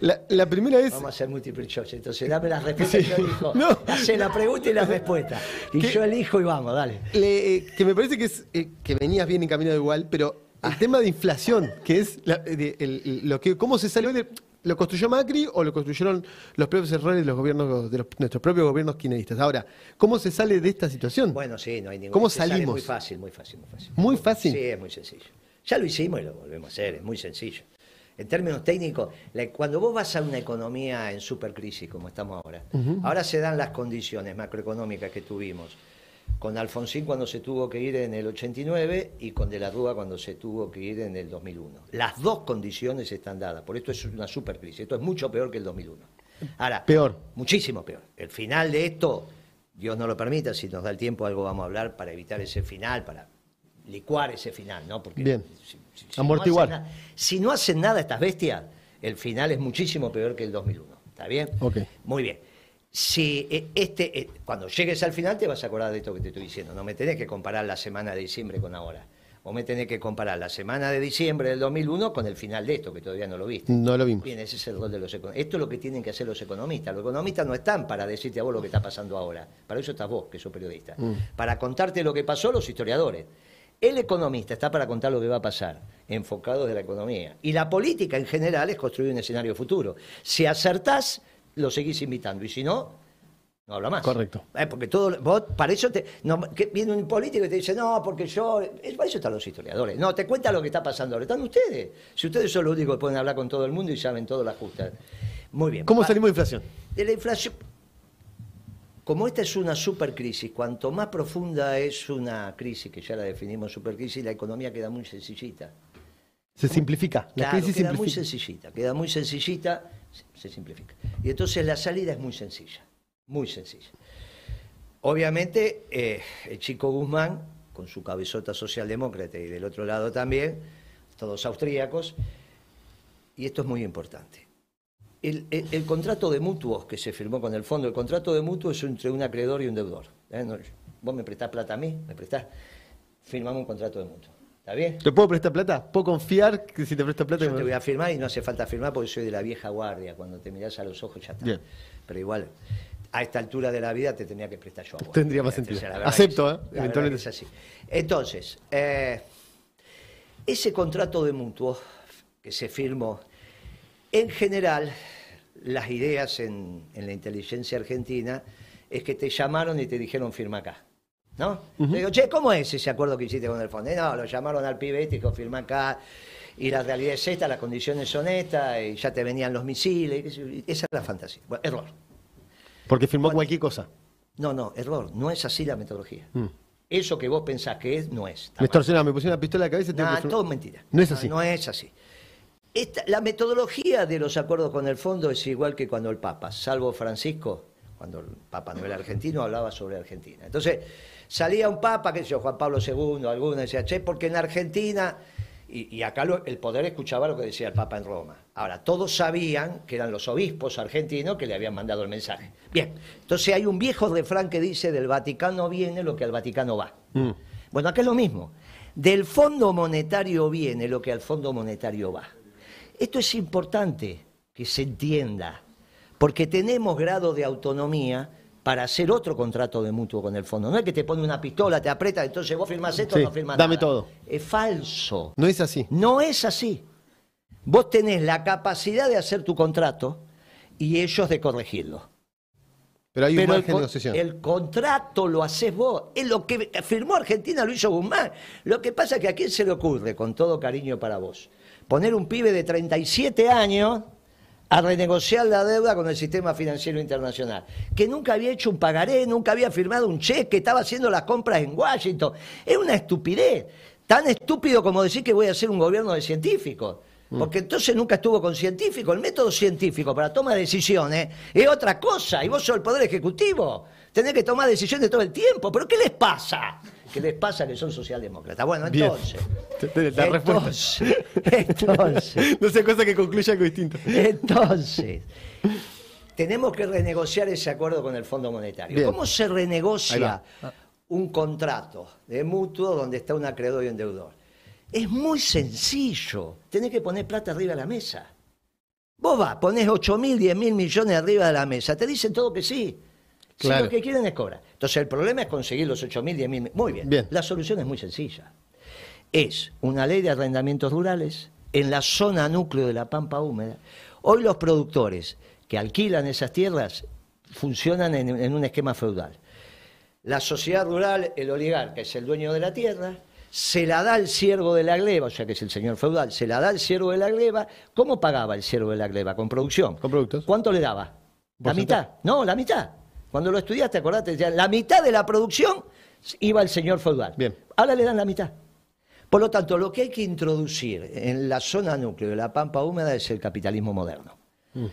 La, la primera es vamos a hacer multiple choice. Entonces, dame las respuestas y yo elijo. No. Hace la pregunta y la respuesta. Y ¿Qué? yo elijo y vamos, dale. le- eh, que me parece que es eh, que venías bien encaminado igual, pero el tema de inflación, que es la- de- el- el- lo que cómo se salió de lo construyó Macri o lo construyeron los propios errores de los gobiernos de los- nuestros propios gobiernos kirchneristas. Ahora, ¿cómo se sale de esta situación? Bueno, sí, no hay ningún ¿Cómo se sale salimos? Muy fácil, muy fácil, muy fácil. Muy fácil. Sí, es muy sencillo. Ya lo hicimos y lo volvemos a hacer, es muy sencillo. En términos técnicos, la- cuando vos vas a una economía en supercrisis como estamos ahora, ahora se dan las condiciones macroeconómicas que tuvimos con Alfonsín cuando se tuvo que ir en el 89 y con De la Rúa cuando se tuvo que ir en el 2001. Las dos condiciones están dadas, por esto es una supercrisis, esto es mucho peor que el 2001. Ahora, Peor. Muchísimo peor. El final de esto, Dios no lo permita, si nos da el tiempo algo vamos a hablar para evitar ese final, para licuar ese final, ¿no? Porque Bien. si, si- si Amortiguar. No si no hacen nada estas bestias, el final es muchísimo peor que el 2001. ¿Está bien? Ok. Muy bien. Si eh, este, eh, cuando llegues al final te vas a acordar de esto que te estoy diciendo. No me tenés que comparar la semana de diciembre con ahora. Vos me tenés que comparar la semana de diciembre del 2001 con el final de esto, que todavía no lo viste. No lo vimos. Bien, ese es el rol de los economistas. Esto es lo que tienen que hacer los economistas. Los economistas no están para decirte a vos lo que está pasando ahora. Para eso estás vos, que sos periodista. Para contarte lo que pasó, los historiadores. El economista está para contar lo que va a pasar, enfocado de la economía. Y la política en general es construir un escenario futuro. Si acertás, lo seguís invitando. Y si no, no habla más. Correcto. Eh, porque todo, vos, para eso te, no, que viene un político y te dice, no, porque yo, es, para eso están los historiadores. No, te cuenta lo que está pasando ahora. Están ustedes. Si ustedes son los únicos que pueden hablar con todo el mundo y saben todas las justas. Muy bien. ¿Cómo salimos de inflación? De la inflación. Como esta es una supercrisis, cuanto más profunda es una crisis, que ya la definimos supercrisis, la economía queda muy sencillita. Se simplifica. La Claro, crisis queda muy simplifica. sencillita, queda muy sencillita, se, simplifica. Y entonces la salida es muy sencilla, muy sencilla. Obviamente, eh, el chico Guzmán, con su cabezota socialdemócrata y del otro lado también, todos austríacos, y esto es muy importante. El, el- contrato de mutuos que se firmó con el fondo, el contrato de mutuo es entre un acreedor y un deudor. ¿eh? Vos me prestás plata a mí, me prestás, firmamos un contrato de mutuo. ¿Está bien? ¿Te puedo prestar plata? ¿Puedo confiar que si te presto plata? Yo te voy a firmar y no hace falta firmar porque soy de la vieja guardia. Cuando te mirás a los ojos ya está. Bien. Pero igual, a esta altura de la vida te tenía que prestar yo a vos. Tendría más sentido. Acepto, ¿eh? Eventualmente. es así. Entonces, eh, ese contrato de mutuo que se firmó, en general, las ideas en, en la inteligencia argentina es que te llamaron y te dijeron firma acá. ¿No? Le digo, che, ¿cómo es ese acuerdo que hiciste con el fondo? No, lo llamaron al pibe este y dijo, firma acá. Y la realidad es esta, las condiciones son estas, y ya te venían los misiles. y. Esa es la fantasía. Bueno, error. Porque firmó cualquier cosa. No, no, error. No es así la metodología. Mm. Eso que vos pensás que es, no es. Me extorsionaron, me pusieron una pistola en la cabeza y tengo Nah, que todo mentira. No es así. No, es así. Esta- la metodología de los acuerdos con el fondo es igual que cuando el Papa, salvo Francisco, cuando el Papa no era argentino, hablaba sobre Argentina. Entonces, salía un Papa, qué sé yo, Juan Pablo II, alguno decía, che, porque en Argentina, y, y acá lo- el poder escuchaba lo que decía el Papa en Roma. Ahora, todos sabían que eran los obispos argentinos que le habían mandado el mensaje. Bien, entonces hay un viejo refrán que dice, del Vaticano viene lo que al Vaticano va. Mm. Bueno, acá es lo mismo. Del Fondo Monetario viene lo que al Fondo Monetario va. Esto es importante que se entienda, porque tenemos grado de autonomía para hacer otro contrato de mutuo con el fondo. No es que te pone una pistola, te aprieta, entonces vos firmás esto Sí, o no firmás dame nada. todo. Es falso. No es así. No es así. Vos tenés la capacidad de hacer tu contrato y ellos de corregirlo. Pero hay un Pero margen de negociación. el contrato lo haces vos. Es lo que firmó Argentina, lo hizo Guzmán. Lo que pasa es que a quién se le ocurre, con todo cariño para vos, poner un pibe de 37 años a renegociar la deuda con el sistema financiero internacional, que nunca había hecho un pagaré, nunca había firmado un cheque, estaba haciendo las compras en Washington. Es una estupidez. Tan estúpido como decir que voy a hacer un gobierno de científicos. Mm. Porque entonces nunca estuvo con científicos. El método científico para toma de decisiones es otra cosa. Y vos sos el Poder Ejecutivo. Tenés que tomar decisiones todo el tiempo. ¿Pero qué les pasa? ¿Qué les pasa que son socialdemócratas? Bueno, entonces. entonces, entonces. no sé cosa que concluya algo distinto. Entonces. Tenemos que renegociar ese acuerdo con el Fondo Monetario. ¿Cómo se renegocia un contrato de mutuo donde está un acreedor y un deudor? Es muy sencillo. Tenés que poner plata arriba de la mesa. Vos vas, ponés 8 mil, 10 mil millones arriba de la mesa. Te dicen todo que sí. Si lo que quieren es cobrar. Entonces el problema es conseguir los 8 mil, 10 mil. Muy bien. bien. La solución es muy sencilla. Es una ley de arrendamientos rurales en la zona núcleo de la pampa húmeda. Hoy los productores que alquilan esas tierras funcionan en, en un esquema feudal. La sociedad rural, el oligarca es el dueño de la tierra, se la da al siervo de la gleba, o sea que es el señor feudal, se la da al siervo de la gleba. ¿Cómo pagaba el siervo de la gleba? Con producción. Con productos. ¿Cuánto le daba? ¿La mitad? No, la mitad. Cuando lo estudiaste, acordate, la mitad de la producción iba al señor feudal. Bien. Ahora le dan la mitad. Por lo tanto, lo que hay que introducir en la zona núcleo de la pampa húmeda es el capitalismo moderno. Mm.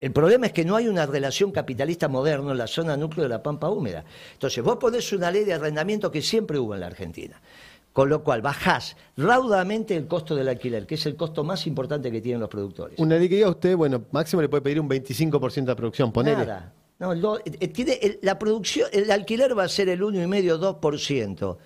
El problema es que no hay una relación capitalista moderna en la zona núcleo de la pampa húmeda. Entonces, vos ponés una ley de arrendamiento que siempre hubo en la Argentina. Con lo cual bajás raudamente el costo del alquiler, que es el costo más importante que tienen los productores. Una ley que usted, bueno, máximo le puede pedir un 25% de producción, ponele. Nada. No, eh, tiene, la producción, el alquiler va a ser el 1,5-2%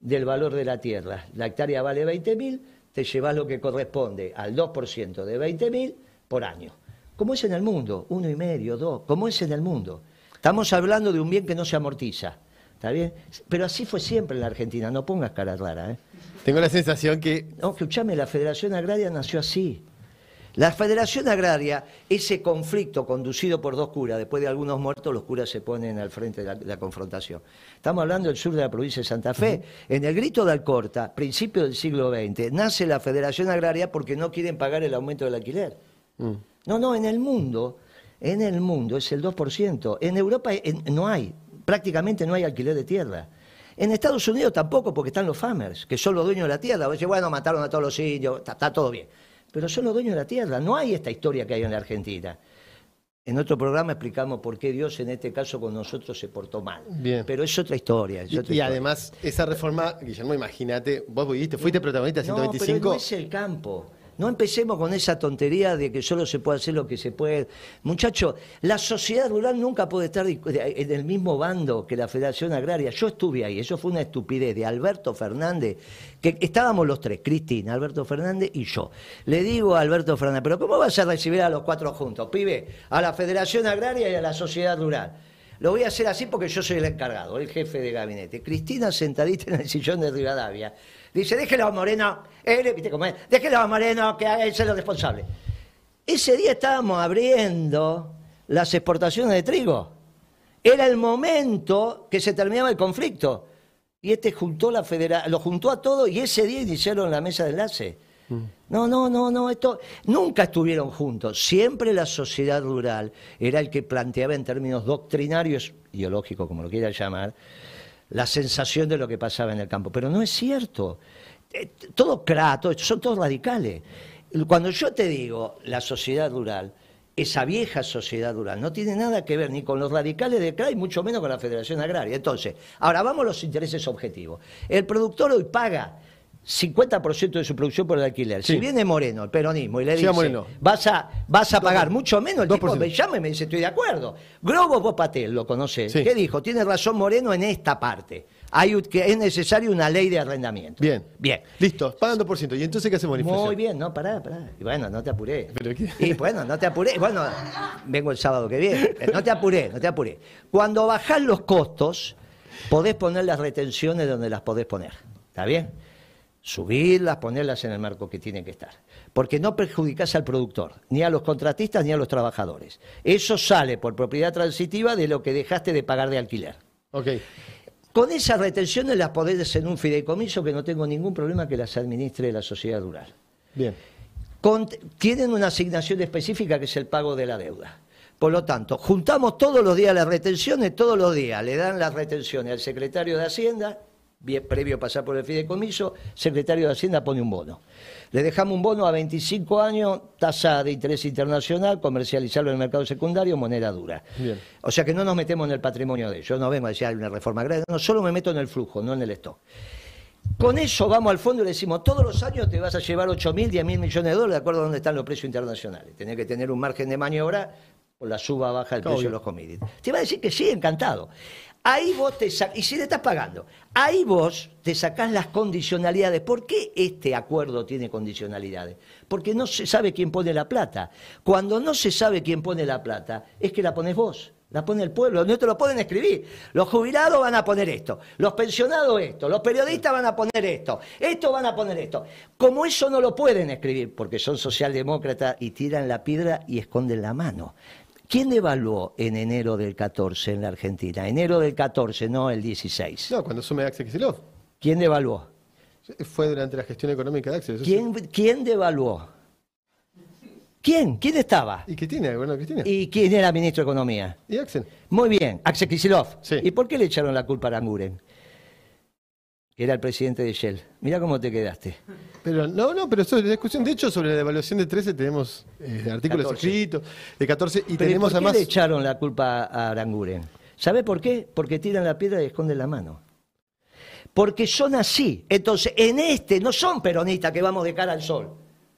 del valor de la tierra. La hectárea vale 20.000, te llevas lo que corresponde al 2% de 20.000 por año. Como es en el mundo, 1,5, 2, como es en el mundo. Estamos hablando de un bien que no se amortiza. ¿Está bien? Pero así fue siempre en la Argentina, no pongas cara rara. ¿eh? Tengo la sensación que... No, escuchame, la Federación Agraria nació así. La Federación Agraria, ese conflicto conducido por dos curas, después de algunos muertos, los curas se ponen al frente de la, confrontación. Estamos hablando del sur de la provincia de Santa Fe. En el grito de Alcorta, principio del siglo XX, nace la Federación Agraria porque no quieren pagar el aumento del alquiler. Mm. No, no, en el mundo, en el mundo es el 2%. En Europa no hay prácticamente no hay alquiler de tierra. En Estados Unidos tampoco, porque están los farmers, que son los dueños de la tierra. Bueno, mataron a todos los indios, está, todo bien. Pero son los dueños de la tierra, no hay esta historia que hay en la Argentina. En otro programa explicamos por qué Dios en este caso con nosotros se portó mal. Bien. Pero es otra historia. y, además, esa reforma, Guillermo, imagínate, vos fuiste, fuiste protagonista de 125. No, pero no es el campo. No empecemos con esa tontería de que solo se puede hacer lo que se puede. Muchachos, la sociedad rural nunca puede estar en el mismo bando que la Federación Agraria. Yo estuve ahí, eso fue una estupidez de Alberto Fernández, que estábamos los tres, Cristina, Alberto Fernández y yo. Le digo a Alberto Fernández, pero ¿cómo vas a recibir a los cuatro juntos? Pibe, a la Federación Agraria y a la sociedad rural. Lo voy a hacer así porque yo soy el encargado, el jefe de gabinete. Cristina sentadita en el sillón de Rivadavia Dice, déjelo a Moreno, él, ¿viste cómo es? Déjelo a Moreno, que él sea lo responsable. Ese día estábamos abriendo las exportaciones de trigo. Era el momento que se terminaba el conflicto. Y este juntó la federa lo juntó a todo y ese día iniciaron la mesa de enlace. Mm. No, no, no, no, esto nunca estuvieron juntos. Siempre la sociedad rural era el que planteaba en términos doctrinarios, ideológicos, como lo quiera llamar, la sensación de lo que pasaba en el campo. Pero no es cierto. Eh, todo crato, son todos radicales. Cuando yo te digo la sociedad rural, esa vieja sociedad rural, no tiene nada que ver ni con los radicales de acá y mucho menos con la Federación Agraria. Entonces, ahora vamos a los intereses objetivos. El productor hoy paga 50% de su producción por el alquiler. Si viene Moreno, el peronismo, y le dice, vas a, vas a pagar mucho menos, el tipo me llama y me dice, estoy de acuerdo. Globo Bopatel, lo conoce. ¿Qué dijo? Tiene razón Moreno en esta parte. Hay que es necesario una ley de arrendamiento. Bien. Bien. Listo, pagan 2%. ¿Y entonces qué hacemos Muy bien, no, pará, pará. Y bueno, no te apuré. ¿Pero qué? Y bueno, no te apuré. Bueno, vengo el sábado que viene. No te apuré, no te apuré. Cuando bajás los costos, podés poner las retenciones donde las podés poner. ¿Está bien? Subirlas, ponerlas en el marco que tienen que estar. Porque no perjudicas al productor, ni a los contratistas, ni a los trabajadores. Eso sale por propiedad transitiva de lo que dejaste de pagar de alquiler. Okay. Con esas retenciones las podés en un fideicomiso que no tengo ningún problema que las administre la sociedad rural. Bien. tienen una asignación específica que es el pago de la deuda. Por lo tanto, juntamos todos los días las retenciones, todos los días le dan las retenciones al secretario de Hacienda, bien, previo a pasar por el fideicomiso, secretario de Hacienda pone un bono. Le dejamos un bono a 25 años, tasa de interés internacional, comercializarlo en el mercado secundario, moneda dura. Bien. O sea que no nos metemos en el patrimonio de ellos. No vengo a decir hay una reforma grande, no, solo me meto en el flujo, no en el stock. Con eso vamos al fondo y le decimos, todos los años te vas a llevar 8 mil, 10 mil millones de dólares de acuerdo a dónde están los precios internacionales. Tenés que tener un margen de maniobra por la suba baja del precio de los commodities. Te va a decir que sí, encantado. Ahí vos te sacás, y si le estás pagando, ahí vos te sacás las condicionalidades. ¿Por qué este acuerdo tiene condicionalidades? Porque no se sabe quién pone la plata. Cuando no se sabe quién pone la plata, es que la pones vos. La pone el pueblo, no te lo pueden escribir. Los jubilados van a poner esto, los pensionados esto, los periodistas van a poner esto, estos van a poner esto. Como eso no lo pueden escribir, porque son socialdemócratas y tiran la piedra y esconden la mano. ¿Quién devaluó en enero del 14 en la Argentina? Enero del 14, no el 16. No, cuando asume Axel Kicillof. ¿Quién devaluó? Fue durante la gestión económica de Axel. sí. ¿Quién, devaluó? ¿Quién? ¿Quién estaba? ¿Y Cristina? Bueno, Cristina. ¿Y, ¿Y quién era ministro de Economía? Axel? Muy bien, Axel Kicillof. Sí. ¿Y por qué le echaron la culpa a Aranguren? Que era el presidente de Shell. Mirá cómo te quedaste. Pero no, no, pero eso es la discusión. De hecho, sobre la devaluación de 13 tenemos eh, artículos 14. escritos, de 14, y Pero ¿y tenemos ¿Por qué además. le echaron la culpa a Aranguren? ¿Sabe por qué? Porque tiran la piedra y esconden la mano. Porque son así. Entonces, en este no son peronistas que vamos de cara al sol.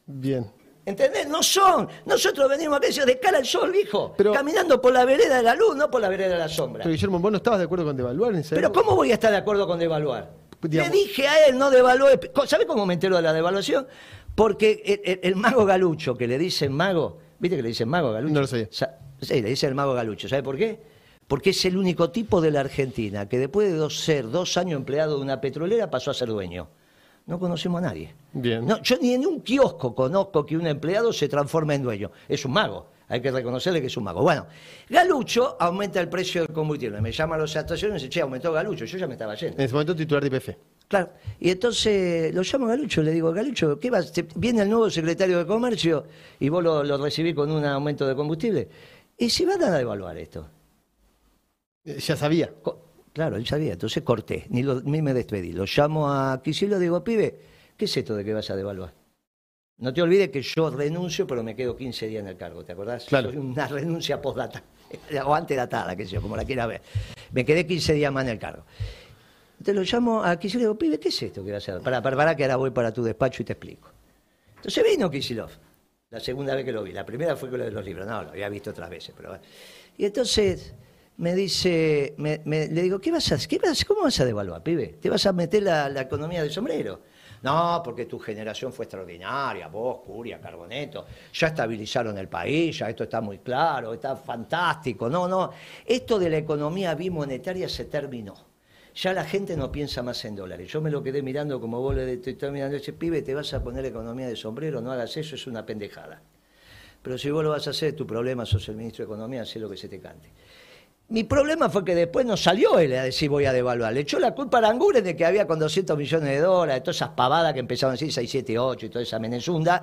Bien. ¿Entendés? No son. Nosotros venimos a de cara al sol, viejo. Pero- Caminando por la vereda de la luz, no por la vereda de la sombra. Pero Guillermo, ¿vos no estabas de acuerdo con devaluar en esa Pero? ¿cómo voy a estar de acuerdo con devaluar? Digamos- Le dije a él, no devalúe. ¿Sabe cómo me entero de la devaluación? Porque el, el- el mago Galucho, que le dicen mago, ¿viste que le dicen mago Galucho? No lo. Sa- Sí, le dicen el mago Galucho. ¿Sabe por qué? Porque es el único tipo de la Argentina que después de dos- ser dos años empleado de una petrolera pasó a ser dueño. No conocemos a nadie. Bien. No, yo ni en un kiosco conozco que un empleado se transforme en dueño. Es un mago. Hay que reconocerle que es un mago. Bueno, Galucho aumenta el precio del combustible. Me llama a las estaciones y dice, che, aumentó Galucho. Yo ya me estaba yendo. En ese momento titular de IPF. Claro. Y entonces lo llamo a Galucho, le digo, Galucho, ¿qué vas? Viene el nuevo secretario de Comercio y vos lo, lo recibís con un aumento de combustible. Y si van a devaluar esto. Eh, Ya sabía. Co- Claro, él sabía, entonces corté, ni, lo- ni me despedí. Lo llamo a Kicillof y digo, pibe, ¿qué es esto de que vas a devaluar? No te olvides que yo renuncio, pero me quedo 15 días en el cargo, ¿te acordás? Claro. Soy una renuncia postdata, o antedatada, qué sé yo, como la quiera ver. Me quedé 15 días más en el cargo. Te lo llamo a Kicillof y digo, pibe, ¿qué es esto que vas a Para, para, para, que ahora voy para tu despacho y te explico. Entonces vino Kicillof, la segunda vez que lo vi. La primera fue con lo de los libros, no, lo había visto otras veces, pero. Y entonces me dice, me- me- le digo, ¿qué vas a vas, ¿Cómo vas a devaluar, pibe? ¿Te vas a meter la, la economía de sombrero? No, porque tu generación fue extraordinaria, vos, Curia, Carboneto, ya estabilizaron el país, ya esto está muy claro, está fantástico. No, no, esto de la economía bimonetaria se terminó. Ya la gente no piensa más en dólares. Yo me lo quedé mirando como vos le estás mirando, ese pibe, te vas a poner economía de sombrero, no hagas eso, es una pendejada. Pero si vos lo vas a hacer, tu problema, sos el ministro de Economía, haz lo que se te cante. Mi problema fue que después no salió él a decir voy a devaluar. Le echó la culpa a Aranguren de que había con 200 millones de dólares, todas esas pavadas que empezaron a decir 6, 7, 8 y toda esa menezunda.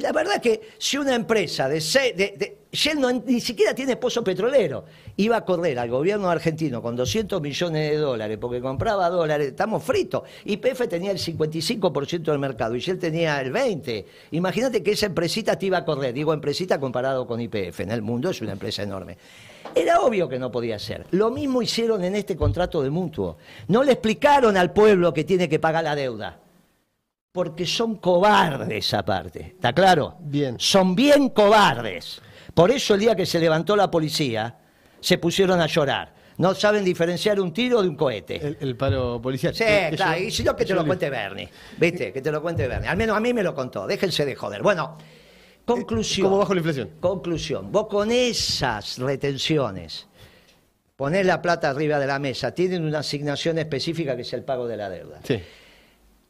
La verdad que si una empresa de, se- de, de- Shell no- ni siquiera tiene pozo petrolero, iba a correr al gobierno argentino con 200 millones de dólares porque compraba dólares, estamos fritos. YPF tenía el 55% del mercado y Shell tenía el 20%. Imagínate que esa empresita te iba a correr, digo empresita comparado con YPF, en el mundo es una empresa enorme. Era obvio que no podía ser. Lo mismo hicieron en este contrato de mutuo. No le explicaron al pueblo que tiene que pagar la deuda. Porque son cobardes aparte. ¿Está claro? Bien. Son bien cobardes. Por eso el día que se levantó la policía, se pusieron a llorar. No saben diferenciar un tiro de un cohete. El, el paro policial. Sí, que claro, yo- y si no, que te lo cuente Bernie. ¿Viste? Que te lo cuente Bernie. Al menos a mí me lo contó. Déjense de joder. Bueno, conclusión. ¿Cómo bajo la inflación? Conclusión. Vos con esas retenciones ponés la plata arriba de la mesa, tienen una asignación específica que es el pago de la deuda. Sí.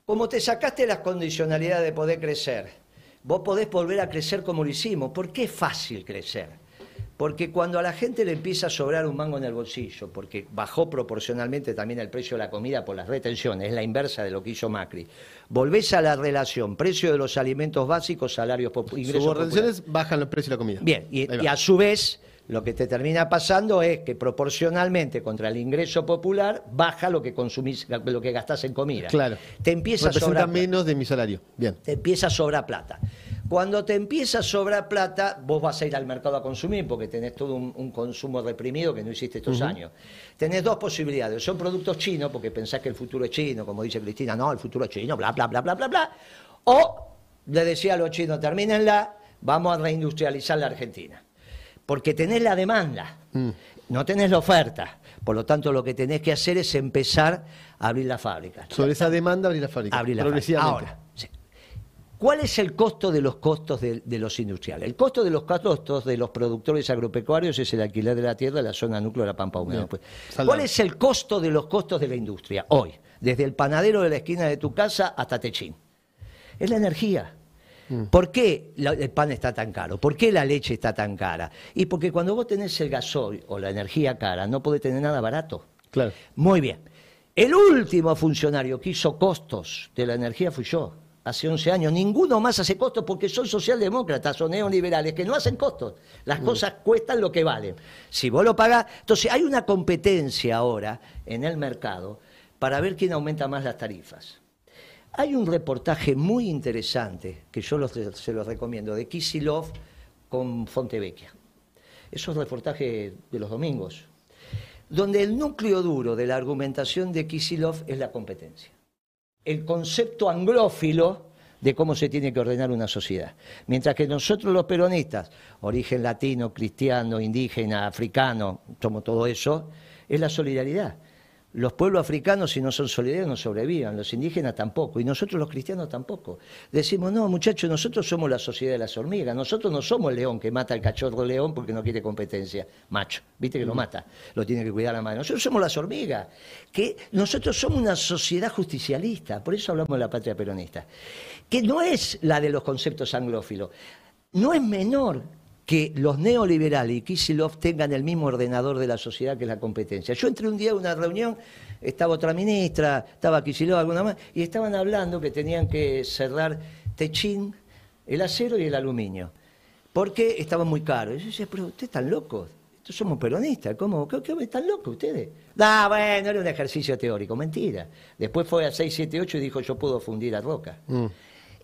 Como te sacaste las condicionalidades de poder crecer, vos podés volver a crecer como lo hicimos. ¿Por qué es fácil crecer? Porque cuando a la gente le empieza a sobrar un mango en el bolsillo, porque bajó proporcionalmente también el precio de la comida por las retenciones, es la inversa de lo que hizo Macri, volvés a la relación precio de los alimentos básicos, salarios, ingresos retenciones bajan los precios de la comida. Bien, y a su vez lo que te termina pasando es que proporcionalmente contra el ingreso popular baja lo que consumís, lo que gastás en comida. Claro. Te empieza a Representa sobrar menos de mi salario. Bien. te empieza a sobrar plata. Cuando te empieza a sobrar plata, vos vas a ir al mercado a consumir porque tenés todo un, un consumo reprimido que no hiciste estos años. Tenés dos posibilidades. Son productos chinos, porque pensás que el futuro es chino, como dice Cristina, no, el futuro es chino, bla, bla, bla, bla, bla, bla. O le decía a los chinos, termínenla, vamos a reindustrializar la Argentina. Porque tenés la demanda, no tenés la oferta. Por lo tanto, lo que tenés que hacer es empezar a abrir las fábricas. Sobre esa demanda abrir la fábrica. Abrir la fábrica. Ahora, sí. ¿cuál es el costo de los costos de, de los industriales? El costo de los costos de los productores agropecuarios es el alquiler de la tierra de la zona núcleo de la Pampa Húmeda. Pues. ¿Cuál es el costo de los costos de la industria hoy? Desde el panadero de la esquina de tu casa hasta Techín. Es la energía. ¿Por qué la- el pan está tan caro? ¿Por qué la leche está tan cara? Y porque cuando vos tenés el gasoil o la energía cara, no podés tener nada barato. Claro. Muy bien. El último funcionario que hizo costos de la energía fui yo, hace 11 años. Ninguno más hace costos porque son socialdemócratas o neoliberales que no hacen costos. Las cosas cuestan lo que valen. Si vos lo pagás, entonces hay una competencia ahora en el mercado para ver quién aumenta más las tarifas. Hay un reportaje muy interesante que yo se los recomiendo de Kisilov con Fontevecchia. Esos reportajes de los domingos, donde el núcleo duro de la argumentación de Kisilov es la competencia. El concepto anglófilo de cómo se tiene que ordenar una sociedad. Mientras que nosotros los peronistas, origen latino, cristiano, indígena, africano, somos todo eso, es la solidaridad. Los pueblos africanos, si no son solidarios, no sobrevivan, los indígenas tampoco, y nosotros los cristianos tampoco. Decimos, no, muchachos, nosotros somos la sociedad de las hormigas, nosotros no somos el león que mata al cachorro león porque no quiere competencia, macho, viste que lo mata, lo tiene que cuidar la madre. Nosotros somos las hormigas, que nosotros somos una sociedad justicialista, por eso hablamos de la patria peronista, que no es la de los conceptos anglófilos, no es menor que los neoliberales y Kisilov tengan el mismo ordenador de la sociedad que es la competencia. Yo entré un día a una reunión, estaba otra ministra, estaba Kisilov, alguna más, y estaban hablando que tenían que cerrar Techín, el acero y el aluminio, porque estaban muy caros. Y yo decía, pero ustedes están locos, estos somos peronistas, ¿cómo? ¿Qué, qué están locos ustedes? Ah, bueno, era un ejercicio teórico, mentira. Después fue a 678 y dijo, yo puedo fundir a Roca.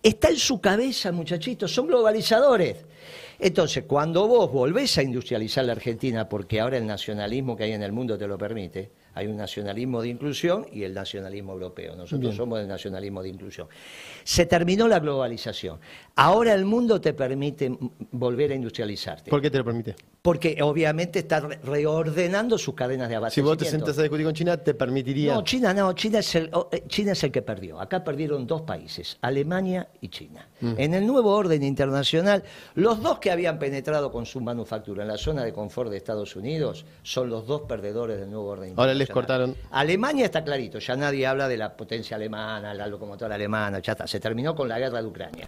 Está en su cabeza, muchachitos, son globalizadores. Entonces, cuando vos volvés a industrializar la Argentina, porque ahora el nacionalismo que hay en el mundo te lo permite, hay un nacionalismo de inclusión y el nacionalismo europeo. Nosotros Bien. somos del nacionalismo de inclusión. Se terminó la globalización. Ahora el mundo te permite volver a industrializarte. ¿Por qué te lo permite? Porque obviamente está re- reordenando sus cadenas de Si abastecimiento. vos te sentás a discutir con China, te permitiría. No, China no, China es, el, eh, China es el que perdió. Acá perdieron dos países, Alemania y China. Mm. En el nuevo orden internacional, los dos que habían penetrado con su manufactura en la zona de confort de Estados Unidos son los dos perdedores del nuevo orden Ahora internacional. les cortaron. Alemania está clarito, ya nadie habla de la potencia alemana, la locomotora alemana, ya está. Se terminó con la guerra de Ucrania.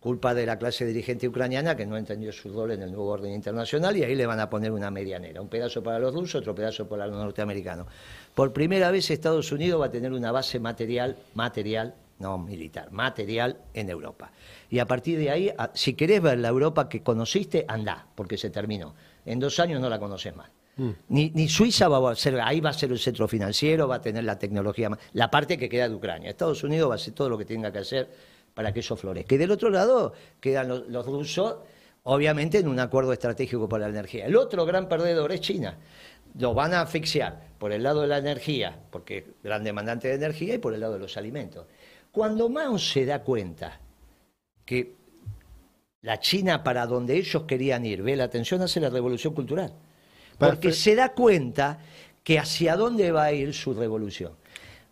Culpa de la clase dirigente ucraniana que no entendió su rol en el nuevo orden internacional y ahí le van a poner una medianera. Un pedazo para los rusos, otro pedazo para los norteamericanos. Por primera vez Estados Unidos va a tener una base material, material, no militar, material en Europa. Y a partir de ahí, si querés ver la Europa que conociste, andá, porque se terminó. En dos años no la conoces más. Ni, ni Suiza va a ser, ahí va a ser el centro financiero, va a tener la tecnología, la parte que queda de Ucrania. Estados Unidos va a hacer todo lo que tenga que hacer para que eso florezca. Y del otro lado quedan los, los rusos, obviamente en un acuerdo estratégico para la energía. El otro gran perdedor es China. Lo van a asfixiar por el lado de la energía, porque es gran demandante de energía, y por el lado de los alimentos. Cuando Mao se da cuenta que la China para donde ellos querían ir, ve la atención, hace la revolución cultural. Porque se da cuenta que hacia dónde va a ir su revolución.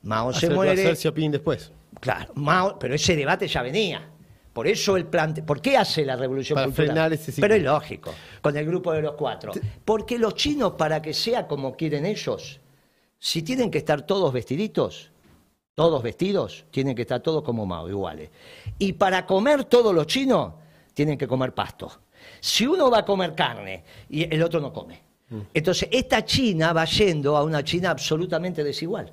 Mao se muere. hacer Xiaoping después. Claro, Mao, pero ese debate ya venía. Por eso el plante, ¿por qué hace la revolución Para cultural? frenar ese ciclo. Pero es lógico, con el grupo de los cuatro. Porque los chinos, para que sea como quieren ellos, si tienen que estar todos vestiditos, todos vestidos, tienen que estar todos como Mao, iguales. Y para comer todos los chinos, tienen que comer pasto. Si uno va a comer carne y el otro no come. Entonces, esta China va yendo a una China absolutamente desigual.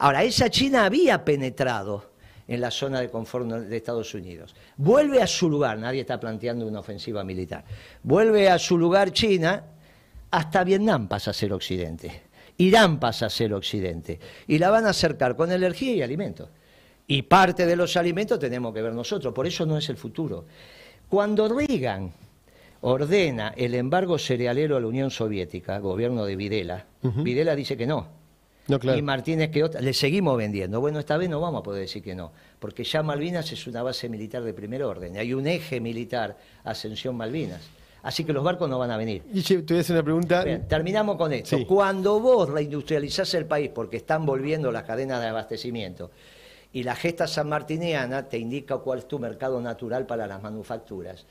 Ahora, esa China había penetrado en la zona de confort de Estados Unidos. Vuelve a su lugar, nadie está planteando una ofensiva militar. Vuelve a su lugar China, hasta Vietnam pasa a ser Occidente. Irán pasa a ser Occidente. Y la van a acercar con energía y alimentos. Y parte de los alimentos tenemos que ver nosotros, por eso no es el futuro. Cuando Reagan ordena el embargo cerealero a la Unión Soviética, gobierno de Videla, Videla dice que no. Y Martínez que otra, le seguimos vendiendo. Bueno, esta vez no vamos a poder decir que no, porque ya Malvinas es una base militar de primer orden. Hay un eje militar, Ascensión Malvinas. Así que los barcos no van a venir. Y te voy a hacer una pregunta. terminamos con esto. Cuando vos reindustrializás el país, porque están volviendo las cadenas de abastecimiento, y la gesta sanmartiniana te indica cuál es tu mercado natural para las manufacturas,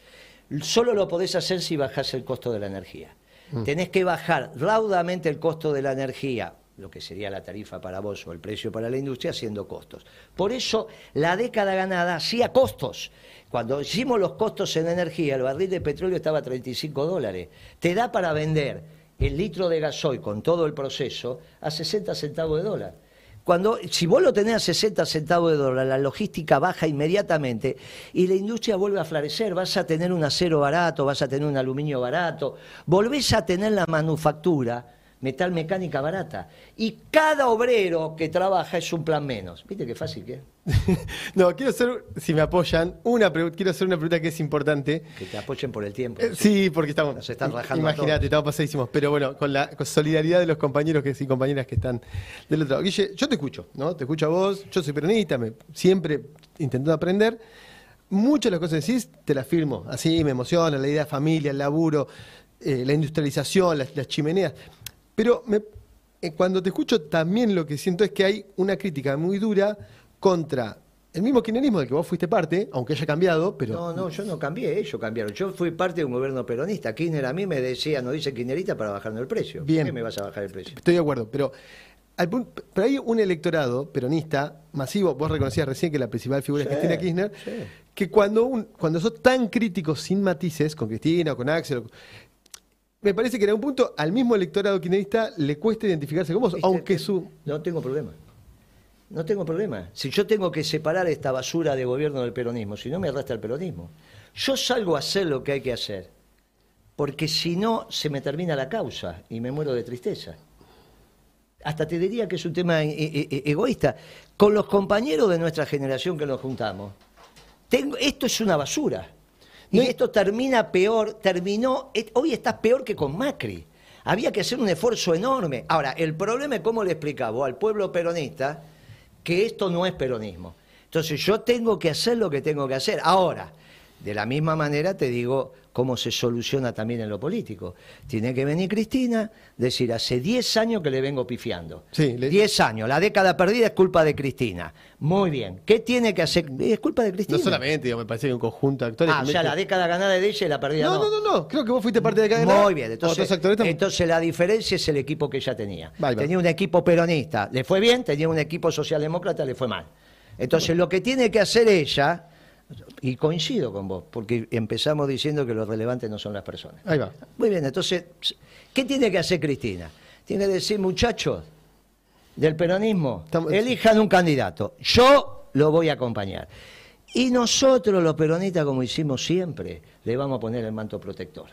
solo lo podés hacer si bajás el costo de la energía. Mm. Tenés que bajar raudamente el costo de la energía, lo que sería la tarifa para vos o el precio para la industria, haciendo costos. Por eso la década ganada hacía costos. Cuando hicimos los costos en energía, el barril de petróleo estaba a 35 dólares. Te da para vender el litro de gasoil con todo el proceso a 60 centavos de dólar. Cuando, si vos lo tenés a 60 centavos de dólar, la logística baja inmediatamente y la industria vuelve a florecer. Vas a tener un acero barato, vas a tener un aluminio barato, volvés a tener la manufactura metal mecánica barata. Y cada obrero que trabaja es un plan menos. ¿Viste qué fácil que es? no, quiero hacer, si me apoyan, una quiero hacer una pregunta que es importante. Que te apoyen por el tiempo. Eh, sí, porque estamos. Nos están rajando. Imagínate, estamos pasadísimos. Pero bueno, con la solidaridad de los compañeros que, y compañeras que están del otro lado. Guille, yo te escucho, ¿no? Te escucho a vos. Yo soy peronista, me, siempre intentando aprender. Muchas de las cosas que decís te las firmo. Así me emociona la idea de familia, el laburo, eh, la industrialización, las chimeneas. Pero eh, cuando te escucho también lo que siento es que hay una crítica muy dura contra el mismo kirchnerismo del que vos fuiste parte, aunque haya cambiado, pero... No, no, yo no cambié, ellos cambiaron. Yo fui parte de un gobierno peronista. Kirchner a mí me decía, no dice kirchnerista para bajarme el precio. Bien. ¿Por qué me vas a bajar el precio? Estoy de acuerdo, pero, pero hay un electorado peronista masivo, vos reconocías recién que la principal figura es Cristina Kirchner, que cuando, un, cuando sos tan críticos sin matices, con Cristina o con Axel, me parece que en algún punto al mismo electorado kirchnerista le cuesta identificarse con vos, aunque su... No tengo problema. No tengo problema. Si yo tengo que separar esta basura de gobierno del peronismo, si no me arrastra el peronismo. Yo salgo a hacer lo que hay que hacer, porque si no se me termina la causa y me muero de tristeza. Hasta te diría que es un tema e, e, e, egoísta. Con los compañeros de nuestra generación que nos juntamos, tengo, esto es una basura. Y esto termina peor, terminó, hoy estás peor que con Macri. Había que hacer un esfuerzo enorme. Ahora, el problema es cómo le explicaba al pueblo peronista que esto no es peronismo. Entonces yo tengo que hacer lo que tengo que hacer. Ahora, de la misma manera te digo cómo se soluciona también en lo político. Tiene que venir Cristina, decir, hace 10 años que le vengo pifiando. Sí, 10 años, la década perdida es culpa de Cristina. Muy bien, ¿qué tiene que hacer? Es culpa de Cristina. No solamente, me parece que un conjunto de actores... Ah, o sea, la década ganada de ella y la perdida no. No, no, no, creo que vos fuiste parte de la década Muy bien, entonces, entonces la diferencia es el equipo que ella tenía. Tenía un equipo peronista, le fue bien, tenía un equipo socialdemócrata, le fue mal. Entonces lo que tiene que hacer ella y coincido con vos, porque empezamos diciendo que lo relevante no son las personas. Ahí va. Muy bien, entonces, ¿qué tiene que hacer Cristina? Tiene que decir, muchachos del peronismo, elijan un candidato. Yo lo voy a acompañar. Y nosotros, los peronistas, como hicimos siempre, le vamos a poner el manto protector.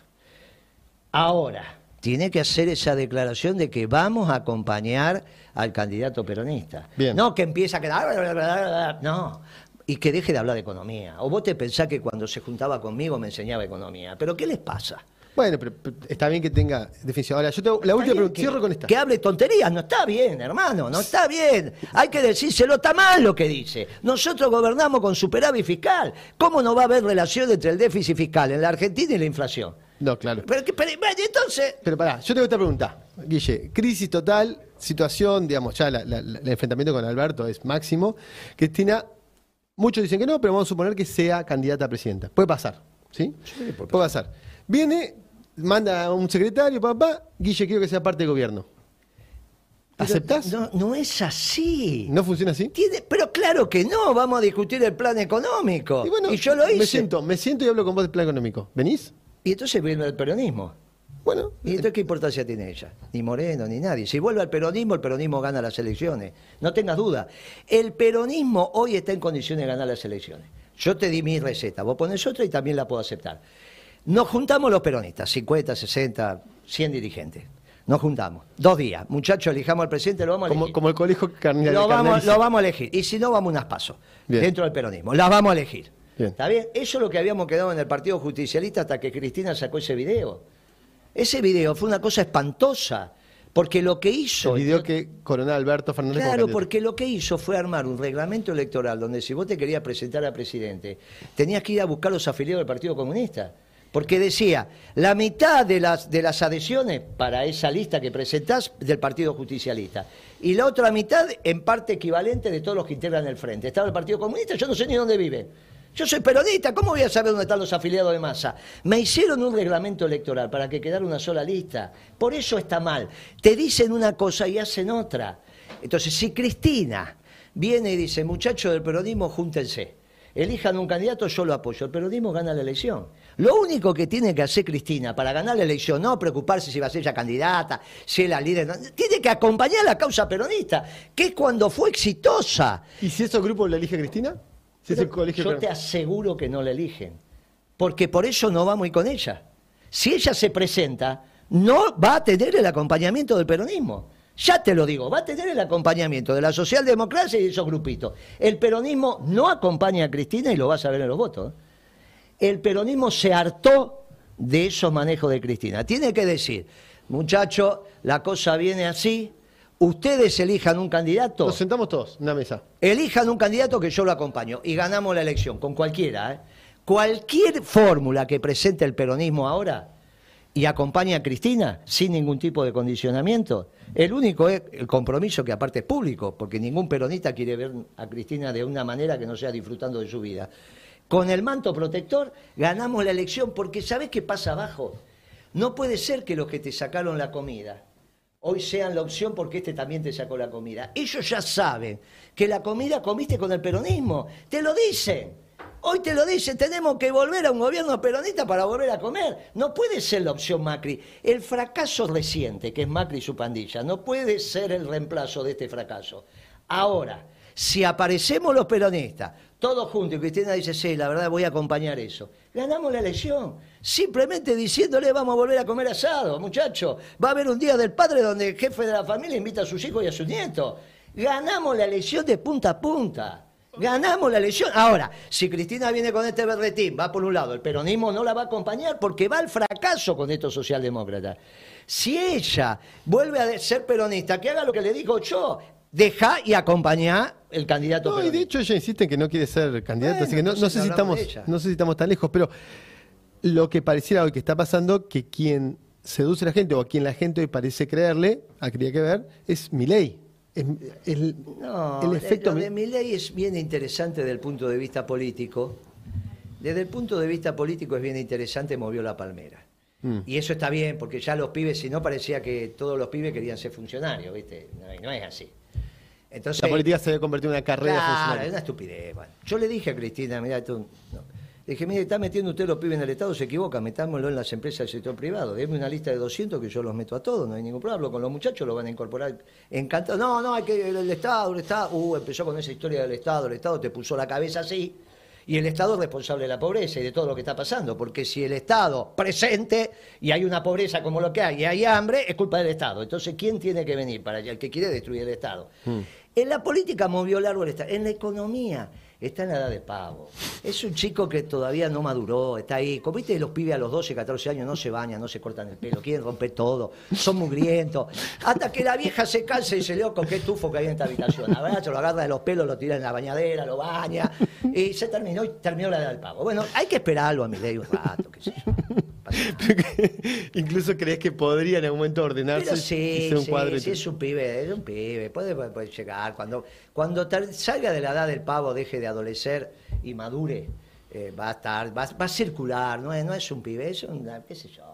Ahora, tiene que hacer esa declaración de que vamos a acompañar al candidato peronista. No que empieza a quedar... No, y que deje de hablar de economía. O vos te pensás que cuando se juntaba conmigo me enseñaba economía. ¿Pero qué les pasa? Bueno, pero, está bien que tenga definición. Ahora, yo tengo la última pregunta. Cierro con esta. Que hable tonterías. No está bien, hermano. No está bien. Hay que decírselo. Está mal lo que dice. Nosotros gobernamos con superávit fiscal. ¿Cómo no va a haber relación entre el déficit fiscal en la Argentina y la inflación? No, claro. Pero, entonces. Pero pará, yo tengo esta pregunta. Guille, crisis total, situación, digamos, ya el enfrentamiento con Alberto es máximo. Cristina Muchos dicen que no, pero vamos a suponer que sea candidata a presidenta. Puede pasar, ¿sí? puede, pasar. Viene, manda a un secretario, papá, Guille, quiero que sea parte del gobierno. ¿Aceptás? No, no es así. ¿No funciona así? pero claro que no, vamos a discutir el plan económico. Y, yo lo hice. Me siento, me siento y hablo con vos del plan económico. ¿Venís? Y entonces viene el peronismo. Bueno. ¿Y entonces qué importancia tiene ella? Ni Moreno, ni nadie. Si vuelve al peronismo, el peronismo gana las elecciones. No tengas duda. El peronismo hoy está en condiciones de ganar las elecciones. Yo te di mi receta, vos pones otra y también la puedo aceptar. Nos juntamos los peronistas, 50, 60, 100 dirigentes. Nos juntamos. Dos días. Muchachos, elijamos al presidente, lo vamos a elegir. Como, el colegio carnal. Lo vamos, lo vamos a elegir. Y si no, vamos unas pasos. Dentro del peronismo. Las vamos a elegir. ¿Está bien? Eso es lo que habíamos quedado en el Partido Justicialista hasta que Cristina sacó ese video. Ese video fue una cosa espantosa. Porque lo que hizo. El video que Coronel Alberto Fernández. Claro, porque lo que hizo fue armar un reglamento electoral donde si vos te querías presentar a presidente, tenías que ir a buscar los afiliados del Partido Comunista. Porque decía, la mitad de las, de las adhesiones para esa lista que presentás del Partido Justicialista. Y la otra mitad en parte equivalente de todos los que integran el frente. Estaba el Partido Comunista, yo no sé ni dónde viven. Yo soy peronista, ¿cómo voy a saber dónde están los afiliados de masa? Me hicieron un reglamento electoral para que quedara una sola lista. Por eso está mal. Te dicen una cosa y hacen otra. Entonces, si Cristina viene y dice, muchachos del peronismo, júntense, elijan un candidato, yo lo apoyo. El peronismo gana la elección. Lo único que tiene que hacer Cristina para ganar la elección, no preocuparse si va a ser ella candidata, si es la líder, tiene que acompañar la causa peronista, que es cuando fue exitosa. ¿Y si esos grupos la elige Cristina? Yo te aseguro que no la eligen, porque por eso no vamos a ir con ella. Si ella se presenta, no va a tener el acompañamiento del peronismo. Ya te lo digo, va a tener el acompañamiento de la socialdemocracia y de esos grupitos. El peronismo no acompaña a Cristina y lo vas a ver en los votos. El peronismo se hartó de esos manejos de Cristina. Tiene que decir, muchacho, la cosa viene así, ustedes elijan un candidato. Nos sentamos todos en una mesa. Elijan un candidato que yo lo acompaño y ganamos la elección, con cualquiera. ¿eh? Cualquier fórmula que presente el peronismo ahora y acompañe a Cristina sin ningún tipo de condicionamiento, el único es el compromiso que aparte es público, porque ningún peronista quiere ver a Cristina de una manera que no sea disfrutando de su vida. Con el manto protector ganamos la elección porque ¿sabes qué pasa abajo? No puede ser que los que te sacaron la comida hoy sean la opción porque este también te sacó la comida. Ellos ya saben que la comida comiste con el peronismo. Te lo dicen. Hoy te lo dicen, tenemos que volver a un gobierno peronista para volver a comer. No puede ser la opción Macri. El fracaso reciente, que es Macri y su pandilla, no puede ser el reemplazo de este fracaso. Ahora, si aparecemos los peronistas, todos juntos, y Cristina dice, sí, la verdad voy a acompañar eso, ganamos la elección simplemente diciéndole vamos a volver a comer asado, muchacho. Va a haber un día del padre donde el jefe de la familia invita a sus hijos y a sus nietos. Ganamos la elección de punta a punta. Ganamos la elección. Ahora, si Cristina viene con este berretín, va por un lado, el peronismo no la va a acompañar porque va al fracaso con estos socialdemócratas. Si ella vuelve a ser peronista, que haga lo que le digo yo, deja y acompaña el candidato. No, y de hecho ella insiste en que no quiere ser candidato, así que no, no sé si estamos, no sé si estamos tan lejos, pero lo que pareciera hoy que está pasando, que quien seduce a la gente o a quien la gente hoy parece creerle, a que ver, es mi ley. El, no, el efecto de mi ley es bien interesante desde el punto de vista político. Desde el punto de vista político es bien interesante, movió la palmera. Mm. Y eso está bien, porque ya los pibes, si no parecía que todos los pibes querían ser funcionarios, ¿viste? No, es así. Entonces, la política se debe convertir en una carrera claro, es una estupidez. yo le dije a Cristina, mira, tú, dije, mire, está metiendo usted los pibes en el Estado, se equivoca, metámoslo en las empresas del sector privado. Deme una lista de 200 que yo los meto a todos, no hay ningún problema. Hablo con los muchachos, lo van a incorporar encantado. No, no, hay que el, Estado, el Estado. Uh, empezó con esa historia del Estado, el Estado te puso la cabeza así. Y el Estado es responsable de la pobreza y de todo lo que está pasando, porque si el Estado presente y hay una pobreza como lo que hay y hay hambre, es culpa del Estado. Entonces, ¿quién tiene que venir para allá? El que quiere destruir el Estado. Hmm. En la política movió largo el Estado. En la economía está en la edad de pavo. Es un chico que todavía no maduró, está ahí. Como viste, los pibes a los 12, 14 años no se bañan, no se cortan el pelo, quieren romper todo, son mugrientos. Hasta que la vieja se cansa y se le con qué tufo que hay en esta habitación. La se lo agarra de los pelos, lo tira en la bañadera, lo baña. Y se terminó y terminó la edad del pavo. Bueno, hay que esperarlo a mi ley un rato, qué sé yo. Incluso crees que podría en algún momento ordenarse sí, un cuadro. Sí, es un pibe, es un pibe, puede, llegar. Cuando, cuando salga de la edad del pavo, deje de adolecer y madure, eh, va a estar, va, a circular, no es, no es un pibe, es un, qué sé yo.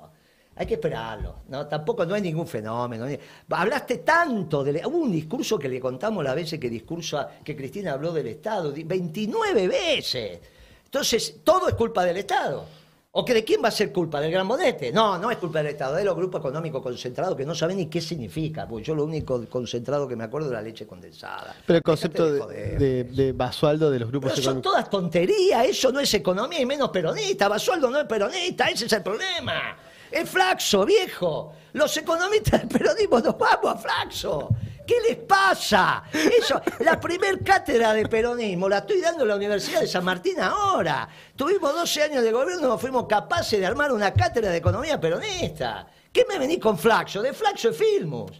Hay que esperarlo, ¿no? Tampoco no hay ningún fenómeno. Hablaste tanto, de, hubo un discurso que le contamos la veces que discurso que Cristina habló del Estado, 29 veces. Entonces, todo es culpa del Estado. ¿O que de quién va a ser culpa? ¿Del gran bonete? No, no es culpa del Estado, es de los grupos económicos concentrados que no saben ni qué significa, porque yo lo único concentrado que me acuerdo es la leche condensada. Pero el concepto de, de, Basualdo de los grupos Pero son todas tonterías, eso no es economía y menos peronista, Basualdo no es peronista, ese es el problema. Es flaxo, viejo. Los economistas del peronismo nos vamos a flaxo. ¿Qué les pasa? Eso, la primer cátedra de peronismo la estoy dando en la Universidad de San Martín ahora. Tuvimos 12 años de gobierno y no fuimos capaces de armar una cátedra de economía peronista. ¿Qué me venís con Flaxo? De Flaxo es Filmus.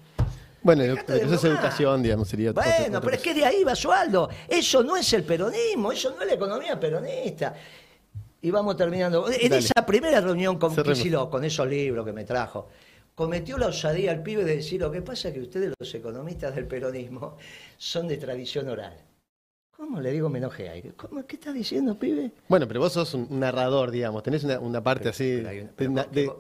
Bueno, eso es educación, digamos, sería. Bueno, pero es que de ahí va Sualdo. Eso no es el peronismo, eso no es la economía peronista. Y vamos terminando. En esa primera reunión con Kicillof, con esos libros que me trajo, cometió la osadía al pibe de decir, lo que pasa es que ustedes los economistas del peronismo son de tradición oral. ¿Cómo le digo me enojé ahí? ¿Cómo, ¿Qué estás diciendo, pibe? Bueno, pero vos sos un narrador, digamos, tenés una, parte así...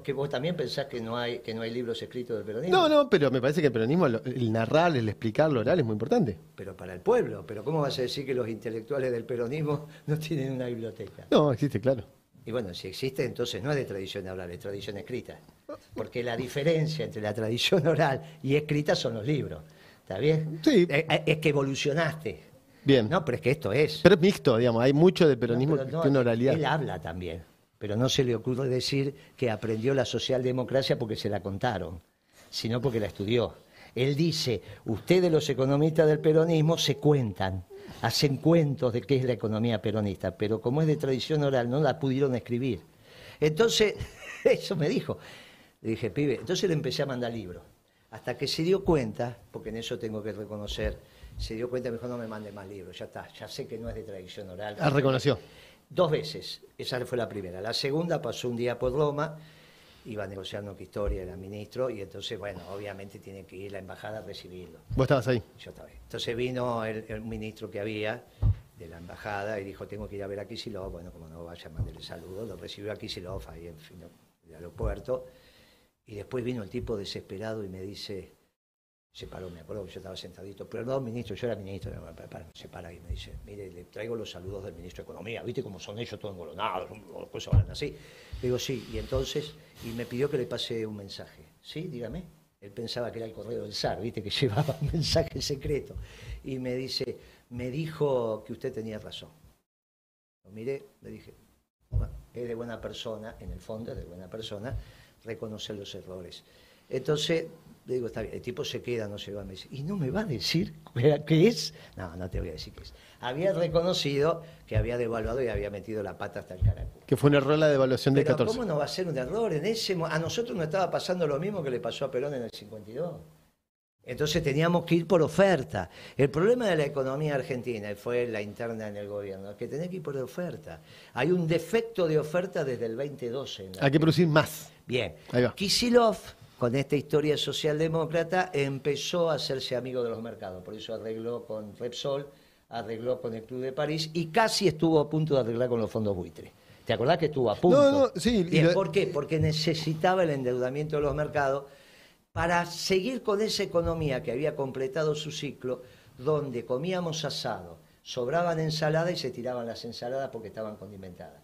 que, vos también pensás que no, hay, que no hay libros escritos del peronismo. No, no, pero me parece que el peronismo, el narrar, el explicar lo oral es muy importante. Pero para el pueblo, pero ¿cómo vas a decir que los intelectuales del peronismo no tienen una biblioteca? No, existe, claro. Y bueno, si existe, entonces no es de tradición oral, es tradición escrita. Porque la diferencia entre la tradición oral y escrita son los libros. ¿Está bien? Sí. Eh, eh, es, que evolucionaste. Bien. No, pero es que esto es. Pero es mixto, digamos, hay mucho de peronismo que tiene oralidad. Él habla también, pero no se le ocurre decir que aprendió la socialdemocracia porque se la contaron, sino porque la estudió. Él dice, ustedes los economistas del peronismo se cuentan, hacen cuentos de qué es la economía peronista, pero como es de tradición oral, no la pudieron escribir. Entonces, eso me dijo. Le dije, pibe, entonces le empecé a mandar libros. Hasta que se dio cuenta, porque en eso tengo que reconocer, se dio cuenta y me dijo, no me mande más libros, ya está, ya sé que no es de tradición oral. Ah, reconoció. Dos veces, esa fue la primera. La segunda pasó un día por Roma iba negociando que historia, era ministro, y entonces, bueno, obviamente tiene que ir la embajada a recibirlo. ¿Vos estabas ahí? Yo estaba ahí. Entonces vino el, ministro que había de la embajada y dijo, tengo que ir a ver a Kisilov, bueno, como no vaya, mandarle saludos, lo recibió a Kisilov ahí en, en el aeropuerto, y después vino el tipo desesperado y me dice, se paró, me acuerdo que yo estaba sentadito, perdón, ministro, yo era ministro, se para y me dice, mire, le traigo los saludos del ministro de Economía, ¿viste cómo son ellos todos engolonados, cosas así? Le digo, sí, y entonces, y me pidió que le pase un mensaje, ¿sí? Dígame. Él pensaba que era el correo del SAR, ¿viste? Que llevaba un mensaje secreto. Y me dice, me dijo que usted tenía razón. Lo miré, le dije, es de buena persona, en el fondo es de buena persona, reconocer los errores. Entonces, le digo, está bien, el tipo se queda, no se va, me dice, ¿y no me va a decir qué es? No, no te voy a decir qué es. Había reconocido que había devaluado y había metido la pata hasta el carajo. Que fue un error la devaluación de 14. ¿Cómo no va a ser un error? En ese, a nosotros nos estaba pasando lo mismo que le pasó a Perón en el 52. Entonces teníamos que ir por oferta. El problema de la economía argentina, y fue la interna en el gobierno, es que tenés que ir por oferta. Hay un defecto de oferta desde el 2012. Hay que producir más. Bien. Kisilov con esta historia socialdemócrata, empezó a hacerse amigo de los mercados. Por eso arregló con Repsol, arregló con el Club de París y casi estuvo a punto de arreglar con los fondos buitres. ¿Te acordás que estuvo a punto? No, no, sí. ¿Por qué? Porque necesitaba el endeudamiento de los mercados para seguir con esa economía que había completado su ciclo, donde comíamos asado, sobraban ensaladas y se tiraban las ensaladas porque estaban condimentadas.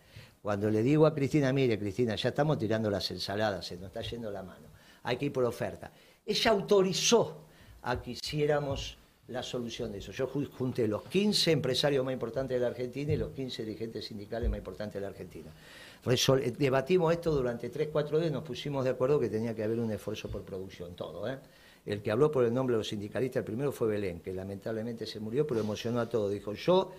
Cuando le digo a Cristina, mire Cristina, ya estamos tirando las ensaladas, se nos está yendo la mano hay que ir por oferta. Ella autorizó a que hiciéramos la solución de eso. Yo junté los 15 empresarios más importantes de la Argentina y los 15 dirigentes sindicales más importantes de la Argentina. Eh, debatimos esto durante 3, 4 días, nos pusimos de acuerdo que tenía que haber un esfuerzo por producción, todo. ¿eh? El que habló por el nombre de los sindicalistas, el primero fue Belén, que lamentablemente se murió, pero emocionó a todos. Dijo, yo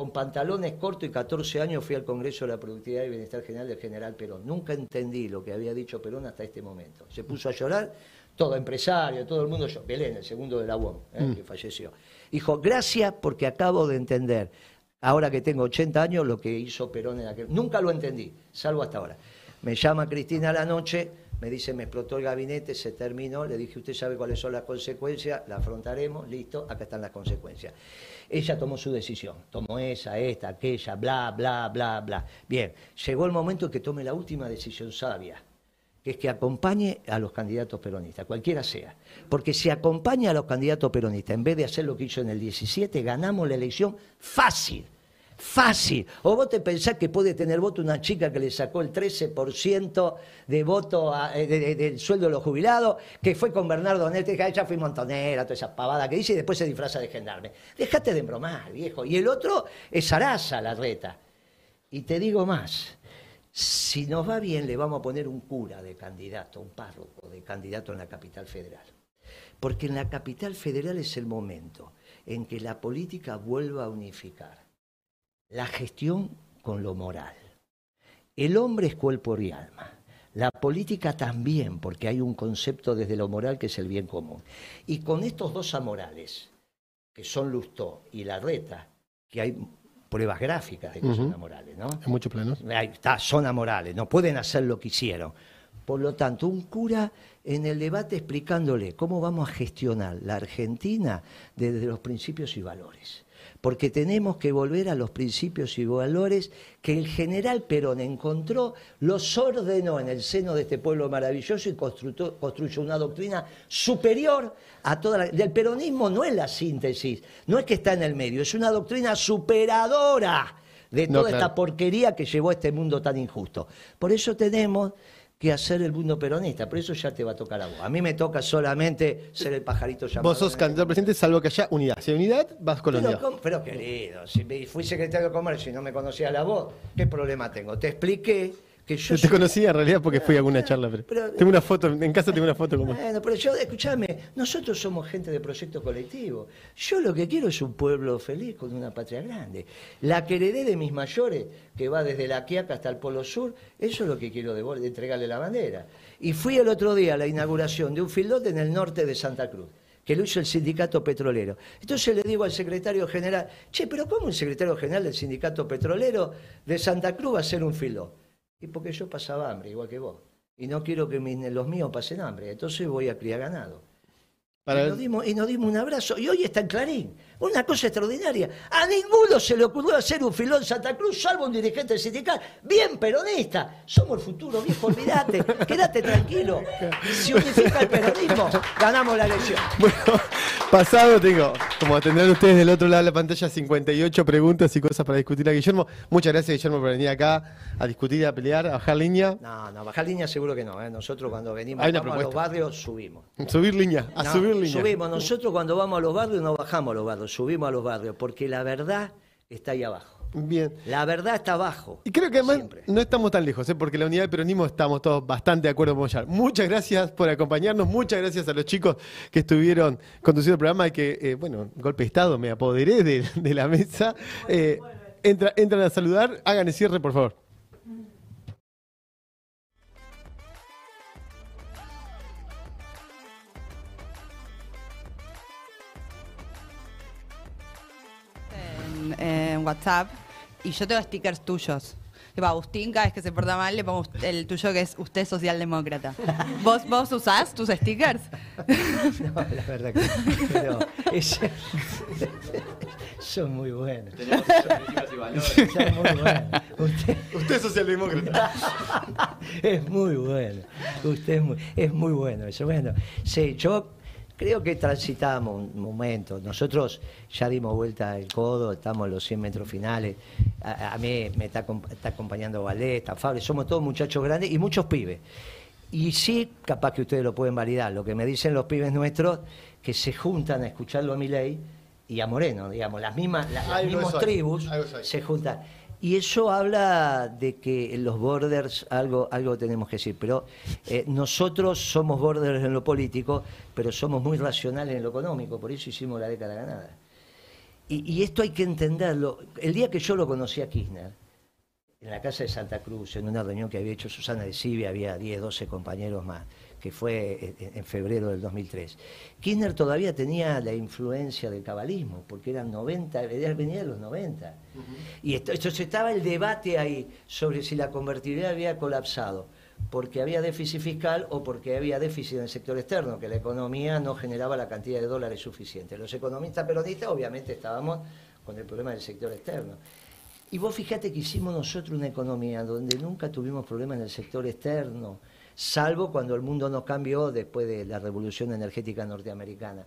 con pantalones cortos y 14 años fui al Congreso de la Productividad y Bienestar General del general Perón. Nunca entendí lo que había dicho Perón hasta este momento. Se puso a llorar, todo empresario, todo el mundo, yo, Belén, el segundo de la UOM, ¿eh? mm. que falleció. Dijo, gracias porque acabo de entender, ahora que tengo 80 años, lo que hizo Perón en aquel... Nunca lo entendí, salvo hasta ahora. Me llama Cristina a la noche, me dice, me explotó el gabinete, se terminó, le dije, usted sabe cuáles son las consecuencias, la afrontaremos, listo, acá están las consecuencias. Ella tomó su decisión, tomó esa, esta, aquella, bla, bla, bla, bla. Bien, llegó el momento en que tome la última decisión sabia, que es que acompañe a los candidatos peronistas, cualquiera sea. Porque si acompaña a los candidatos peronistas, en vez de hacer lo que hizo en el 17, ganamos la elección fácil Fácil. O vos te pensás que puede tener voto una chica que le sacó el 13% de voto eh, del sueldo de los jubilados, que fue con Bernardo Nete, que ella fue montonera, toda esa pavada que dice, y después se disfraza de gendarme. Déjate de embromar, viejo. Y el otro es Arasa, la reta. Y te digo más, si nos va bien le vamos a poner un cura de candidato, un párroco de candidato en la capital federal. Porque en la capital federal es el momento en que la política vuelva a unificar la gestión con lo moral. El hombre es cuerpo y alma. La política también, porque hay un concepto desde lo moral que es el bien común. Y con estos dos amorales, que son Lustó y la reta, que hay pruebas gráficas de que son amorales, ¿no? Hay muchos planos. está, son amorales, no pueden hacer lo que hicieron. Por lo tanto, un cura en el debate explicándole cómo vamos a gestionar la Argentina desde los principios y valores porque tenemos que volver a los principios y valores que el general Perón encontró, los ordenó en el seno de este pueblo maravilloso y construyó, una doctrina superior a toda la... El peronismo no es la síntesis, no es que está en el medio, es una doctrina superadora de toda esta porquería que llevó a este mundo tan injusto. Por eso tenemos que hacer el mundo peronista. Por eso ya te va a tocar a vos. A mí me toca solamente ser el pajarito llamado. Vos sos candidato presidente salvo que haya unidad. Si hay unidad, vas con unidad. Pero querido, si fui secretario de comercio y no me conocía la voz, ¿qué problema tengo? Te expliqué yo, te conocía en realidad porque fui a alguna charla. Pero, tengo una foto, en casa tengo una foto como. Bueno, pero yo, escúchame, nosotros somos gente de proyecto colectivo. Yo lo que quiero es un pueblo feliz con una patria grande. La que heredé de mis mayores, que va desde la Quiaca hasta el Polo Sur, eso es lo que quiero de, entregarle la bandera. Y fui el otro día a la inauguración de un filote en el norte de Santa Cruz que lo hizo el sindicato petrolero. Entonces le digo al secretario general, che, pero ¿cómo un secretario general del sindicato petrolero de Santa Cruz va a ser un filó? Y porque yo pasaba hambre, igual que vos. Y no quiero que los míos pasen hambre. Entonces voy a criar ganado. Y, nos dimos, y, nos dimos, un abrazo. Y hoy está en Clarín. Una cosa extraordinaria. A ninguno se le ocurrió hacer un filón Santa Cruz, salvo un dirigente sindical bien peronista. Somos el futuro, viejo, olvídate. Quédate tranquilo. Si unifica el peronismo, ganamos la elección. Bueno, pasado tengo, como tendrán ustedes del otro lado de la pantalla, 58 preguntas y cosas para discutir a Guillermo. Muchas gracias, Guillermo, por venir acá a discutir, a pelear, a bajar línea. No, no, bajar línea seguro que no. ¿eh? Nosotros cuando venimos a los barrios subimos. Subir línea, a subir línea. Subimos. Nosotros cuando vamos a los barrios no bajamos a los barrios subimos a los barrios, porque la verdad está ahí abajo. Bien. La verdad está abajo. Y creo que además no estamos tan lejos, ¿eh? porque la unidad del peronismo estamos todos bastante de acuerdo con Mollar. Muchas gracias por acompañarnos, muchas gracias a los chicos que estuvieron conduciendo el programa y que, eh, bueno, golpe de Estado, me apoderé de, la mesa. Eh, entra, entran a saludar, hagan el cierre, por favor. En WhatsApp y yo tengo stickers tuyos. Tipo, Agustín, cada vez que se porta mal, le pongo el tuyo que es usted socialdemócrata. ¿Vos, vos usás tus stickers? No, la verdad que no. son muy buenos. Tenemos y valores. Son muy buenos. Usted, usted es socialdemócrata. es muy bueno. Usted es muy, es muy bueno eso. Bueno, sí, yo creo que transitamos un momento. Nosotros ya dimos vuelta el codo, estamos en los 100 metros finales. A, mí me está, acompañando Valé, está Fabio, somos todos muchachos grandes y muchos pibes. Y sí, capaz que ustedes lo pueden validar, lo que me dicen los pibes nuestros, que se juntan a escucharlo a ley y a Moreno, digamos, las mismas, las, mismas tribus se juntan. Y eso habla de que los borders algo, algo tenemos que decir. Pero eh, nosotros somos borders en lo político, pero somos muy racionales en lo económico. Por eso hicimos la década ganada. Y, y esto hay que entenderlo. El día que yo lo conocí a Kirchner, en la casa de Santa Cruz, en una reunión que había hecho Susana de Sibia, había 10, 12 compañeros más que fue en febrero del 2003. Kirchner todavía tenía la influencia del cabalismo, porque eran 90, venía de los 90. Y esto, estaba el debate ahí sobre si la convertibilidad había colapsado, porque había déficit fiscal o porque había déficit en el sector externo, que la economía no generaba la cantidad de dólares suficiente. Los economistas peronistas obviamente estábamos con el problema del sector externo. Y vos fíjate que hicimos nosotros una economía donde nunca tuvimos problemas en el sector externo, salvo cuando el mundo no cambió después de la revolución energética norteamericana.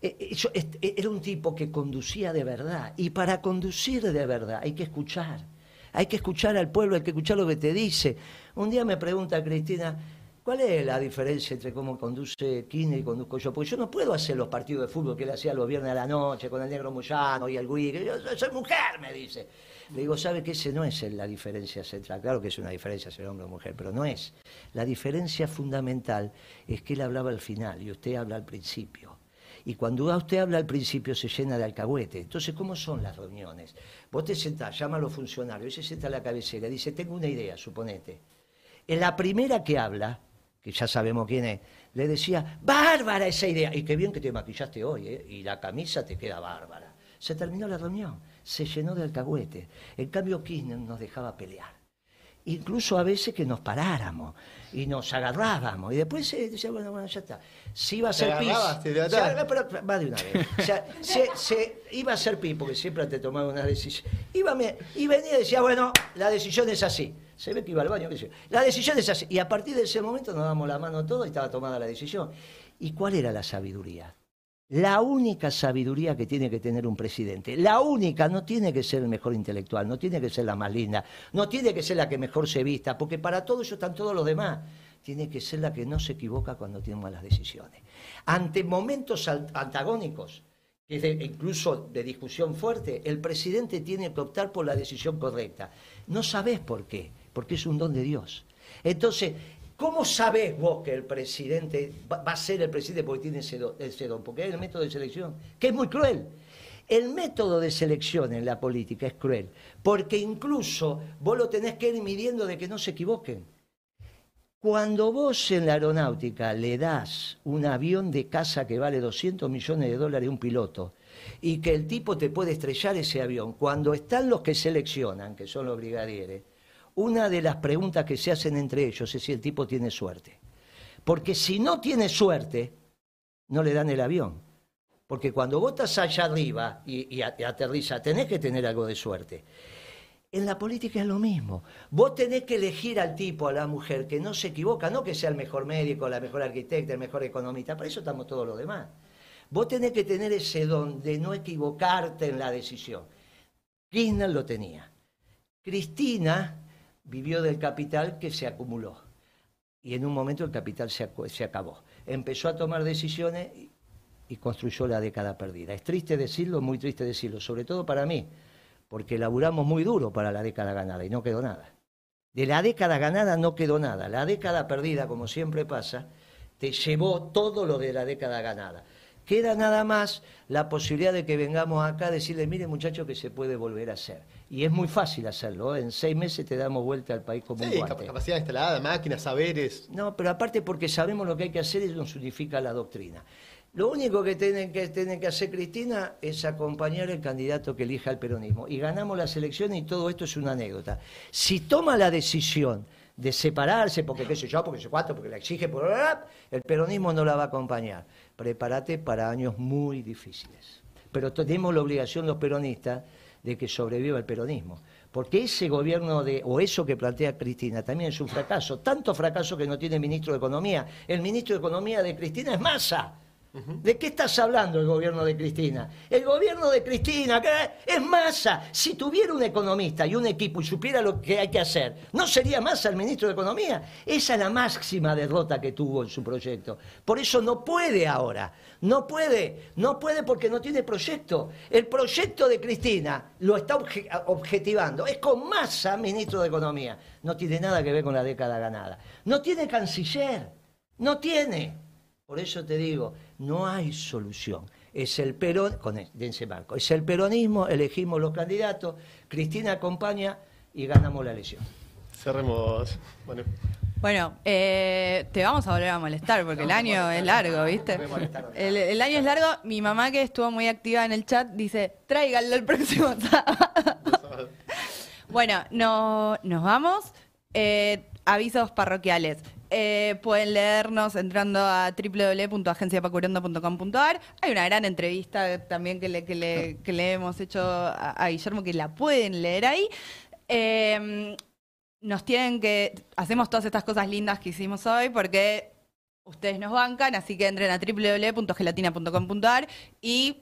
eh, eh, eh, era un tipo que conducía de verdad. Y para conducir de verdad hay que escuchar. Hay que escuchar al pueblo, hay que escuchar lo que te dice. Un día me pregunta Cristina, ¿cuál es la diferencia entre cómo conduce Kirchner y conduzco yo? Porque yo no puedo hacer los partidos de fútbol que él hacía los viernes a la noche con el negro Moyano y el Gui. que Yo yo soy mujer, me dice. Le digo, ¿sabe que ese no es la diferencia central? Claro que es una diferencia ser hombre o mujer, pero no es. La diferencia fundamental es que él hablaba al final y usted habla al principio. Y cuando usted habla al principio se llena de alcahuete. Entonces, ¿cómo son las reuniones? Vos te sentás, llama a los funcionarios, se sienta a la cabecera, dice, tengo una idea, suponete. En la primera que habla, que ya sabemos quién es, le decía, bárbara esa idea. Y qué bien que te maquillaste hoy, ¿eh? y la camisa te queda bárbara. Se terminó la reunión, se llenó de alcahuete. En cambio, Kirchner nos dejaba pelear. Incluso a veces que nos paráramos y nos agarrábamos. Y después se decía, bueno, bueno, ya está. Si iba a ¿Te ser pis. se agarrabas? agarra- pero va de una vez. O sea, se, se- iba a ser pis, porque siempre te tomaba una decisión. Iba, y venía y decía, bueno, la decisión es así. Se ve que iba al baño. La decisión es así. Y a partir de ese momento nos damos la mano todos y estaba tomada la decisión. ¿Y cuál era la sabiduría? La única sabiduría que tiene que tener un presidente, la única, no tiene que ser el mejor intelectual, no tiene que ser la más linda, no tiene que ser la que mejor se vista, porque para todo eso están todos los demás. Tiene que ser la que no se equivoca cuando tiene malas decisiones. Ante momentos antagónicos, que incluso de discusión fuerte, el presidente tiene que optar por la decisión correcta. No sabés por qué, porque es un don de Dios. Entonces, ¿cómo sabés vos que el presidente va a ser el presidente porque tiene ese do- ese don? Porque hay el método de selección, que es muy cruel. El método de selección en la política es cruel, porque incluso vos lo tenés que ir midiendo de que no se equivoquen. Cuando vos en la aeronáutica le das un avión de casa que vale 200 millones de dólares a un piloto y que el tipo te puede estrellar ese avión, cuando están los que seleccionan, que son los brigadieres, una de las preguntas que se hacen entre ellos es si el tipo tiene suerte. Porque si no tiene suerte, no le dan el avión. Porque cuando vos estás allá arriba y, y aterriza, tenés que tener algo de suerte. En la política es lo mismo. Vos tenés que elegir al tipo, a la mujer, que no se equivoca, no que sea el mejor médico, la mejor arquitecta, el mejor economista, para eso estamos todos los demás. Vos tenés que tener ese don de no equivocarte en la decisión. Kirchner lo tenía. Cristina vivió del capital que se acumuló. Y en un momento el capital se, acabó. Empezó a tomar decisiones y, y construyó la década perdida. Es triste decirlo, muy triste decirlo, sobre todo para mí, porque laburamos muy duro para la década ganada y no quedó nada. De la década ganada no quedó nada. La década perdida, como siempre pasa, te llevó todo lo de la década ganada. Queda nada más la posibilidad de que vengamos acá a decirle, mire muchachos, que se puede volver a hacer. Y es muy fácil hacerlo. ¿eh? En seis meses te damos vuelta al país como un Sí, guante. cap- capacidad instalada, máquinas, saberes. No, pero aparte porque sabemos lo que hay que hacer y nos unifica la doctrina. Lo único que tiene que, tiene que hacer Cristina es acompañar al candidato que elija el peronismo. Y ganamos las elecciones y todo esto es una anécdota. Si toma la decisión de separarse, porque qué sé yo, porque sé cuánto, porque la exige, por el peronismo no la va a acompañar. Prepárate para años muy difíciles. Pero tenemos la obligación los peronistas de que sobreviva el peronismo. Porque ese gobierno de, o eso que plantea Cristina también es un fracaso. Tanto fracaso que no tiene ministro de Economía. El ministro de Economía de Cristina es Massa. ¿De qué estás hablando el gobierno de Cristina? El gobierno de Cristina es Massa. Si tuviera un economista y un equipo y supiera lo que hay que hacer, ¿no sería Massa el ministro de Economía? Esa es la máxima derrota que tuvo en su proyecto. Por eso no puede ahora. No puede. No puede porque no tiene proyecto. El proyecto de Cristina lo está obje- objetivando. Es con Massa ministro de Economía. No tiene nada que ver con la década ganada. No tiene canciller. No tiene. Por eso te digo, no hay solución. Es el perón, con el- dense marco, es el peronismo, elegimos los candidatos, Cristina acompaña y ganamos la elección. Cerremos. Bueno, Bueno, eh, te vamos a volver a molestar porque el año es largo, ¿viste? El, el año es largo. Mi mamá, que estuvo muy activa en el chat, dice: tráiganlo el próximo sábado. Bueno, no, nos vamos. Eh, avisos parroquiales. Eh, pueden leernos entrando a www.agenciapacurando.com.ar. Hay una gran entrevista también que le, que le, que le hemos hecho a, Guillermo que la pueden leer ahí. Eh, nos tienen que. Hacemos todas estas cosas lindas que hicimos hoy porque Ustedes nos bancan, así que entren a www.gelatina.com.ar y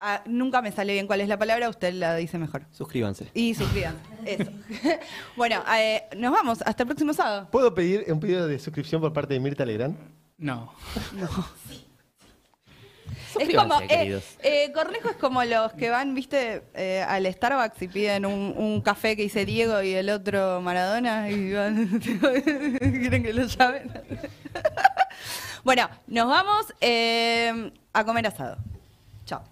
ah, nunca me sale bien cuál es la palabra, usted la dice mejor. Suscríbanse. Y suscríbanse. Eso. bueno, eh, nos vamos. Hasta el próximo sábado. ¿Puedo pedir un pedido de suscripción por parte de Mirta Legrand? No. Es como, Suscríbanse, eh, eh, Cornejo es como los que van, viste, eh, al Starbucks y piden un, un café que dice Diego y el otro Maradona y van, quieren que lo llamen. bueno, nos vamos eh, a comer asado. Chao.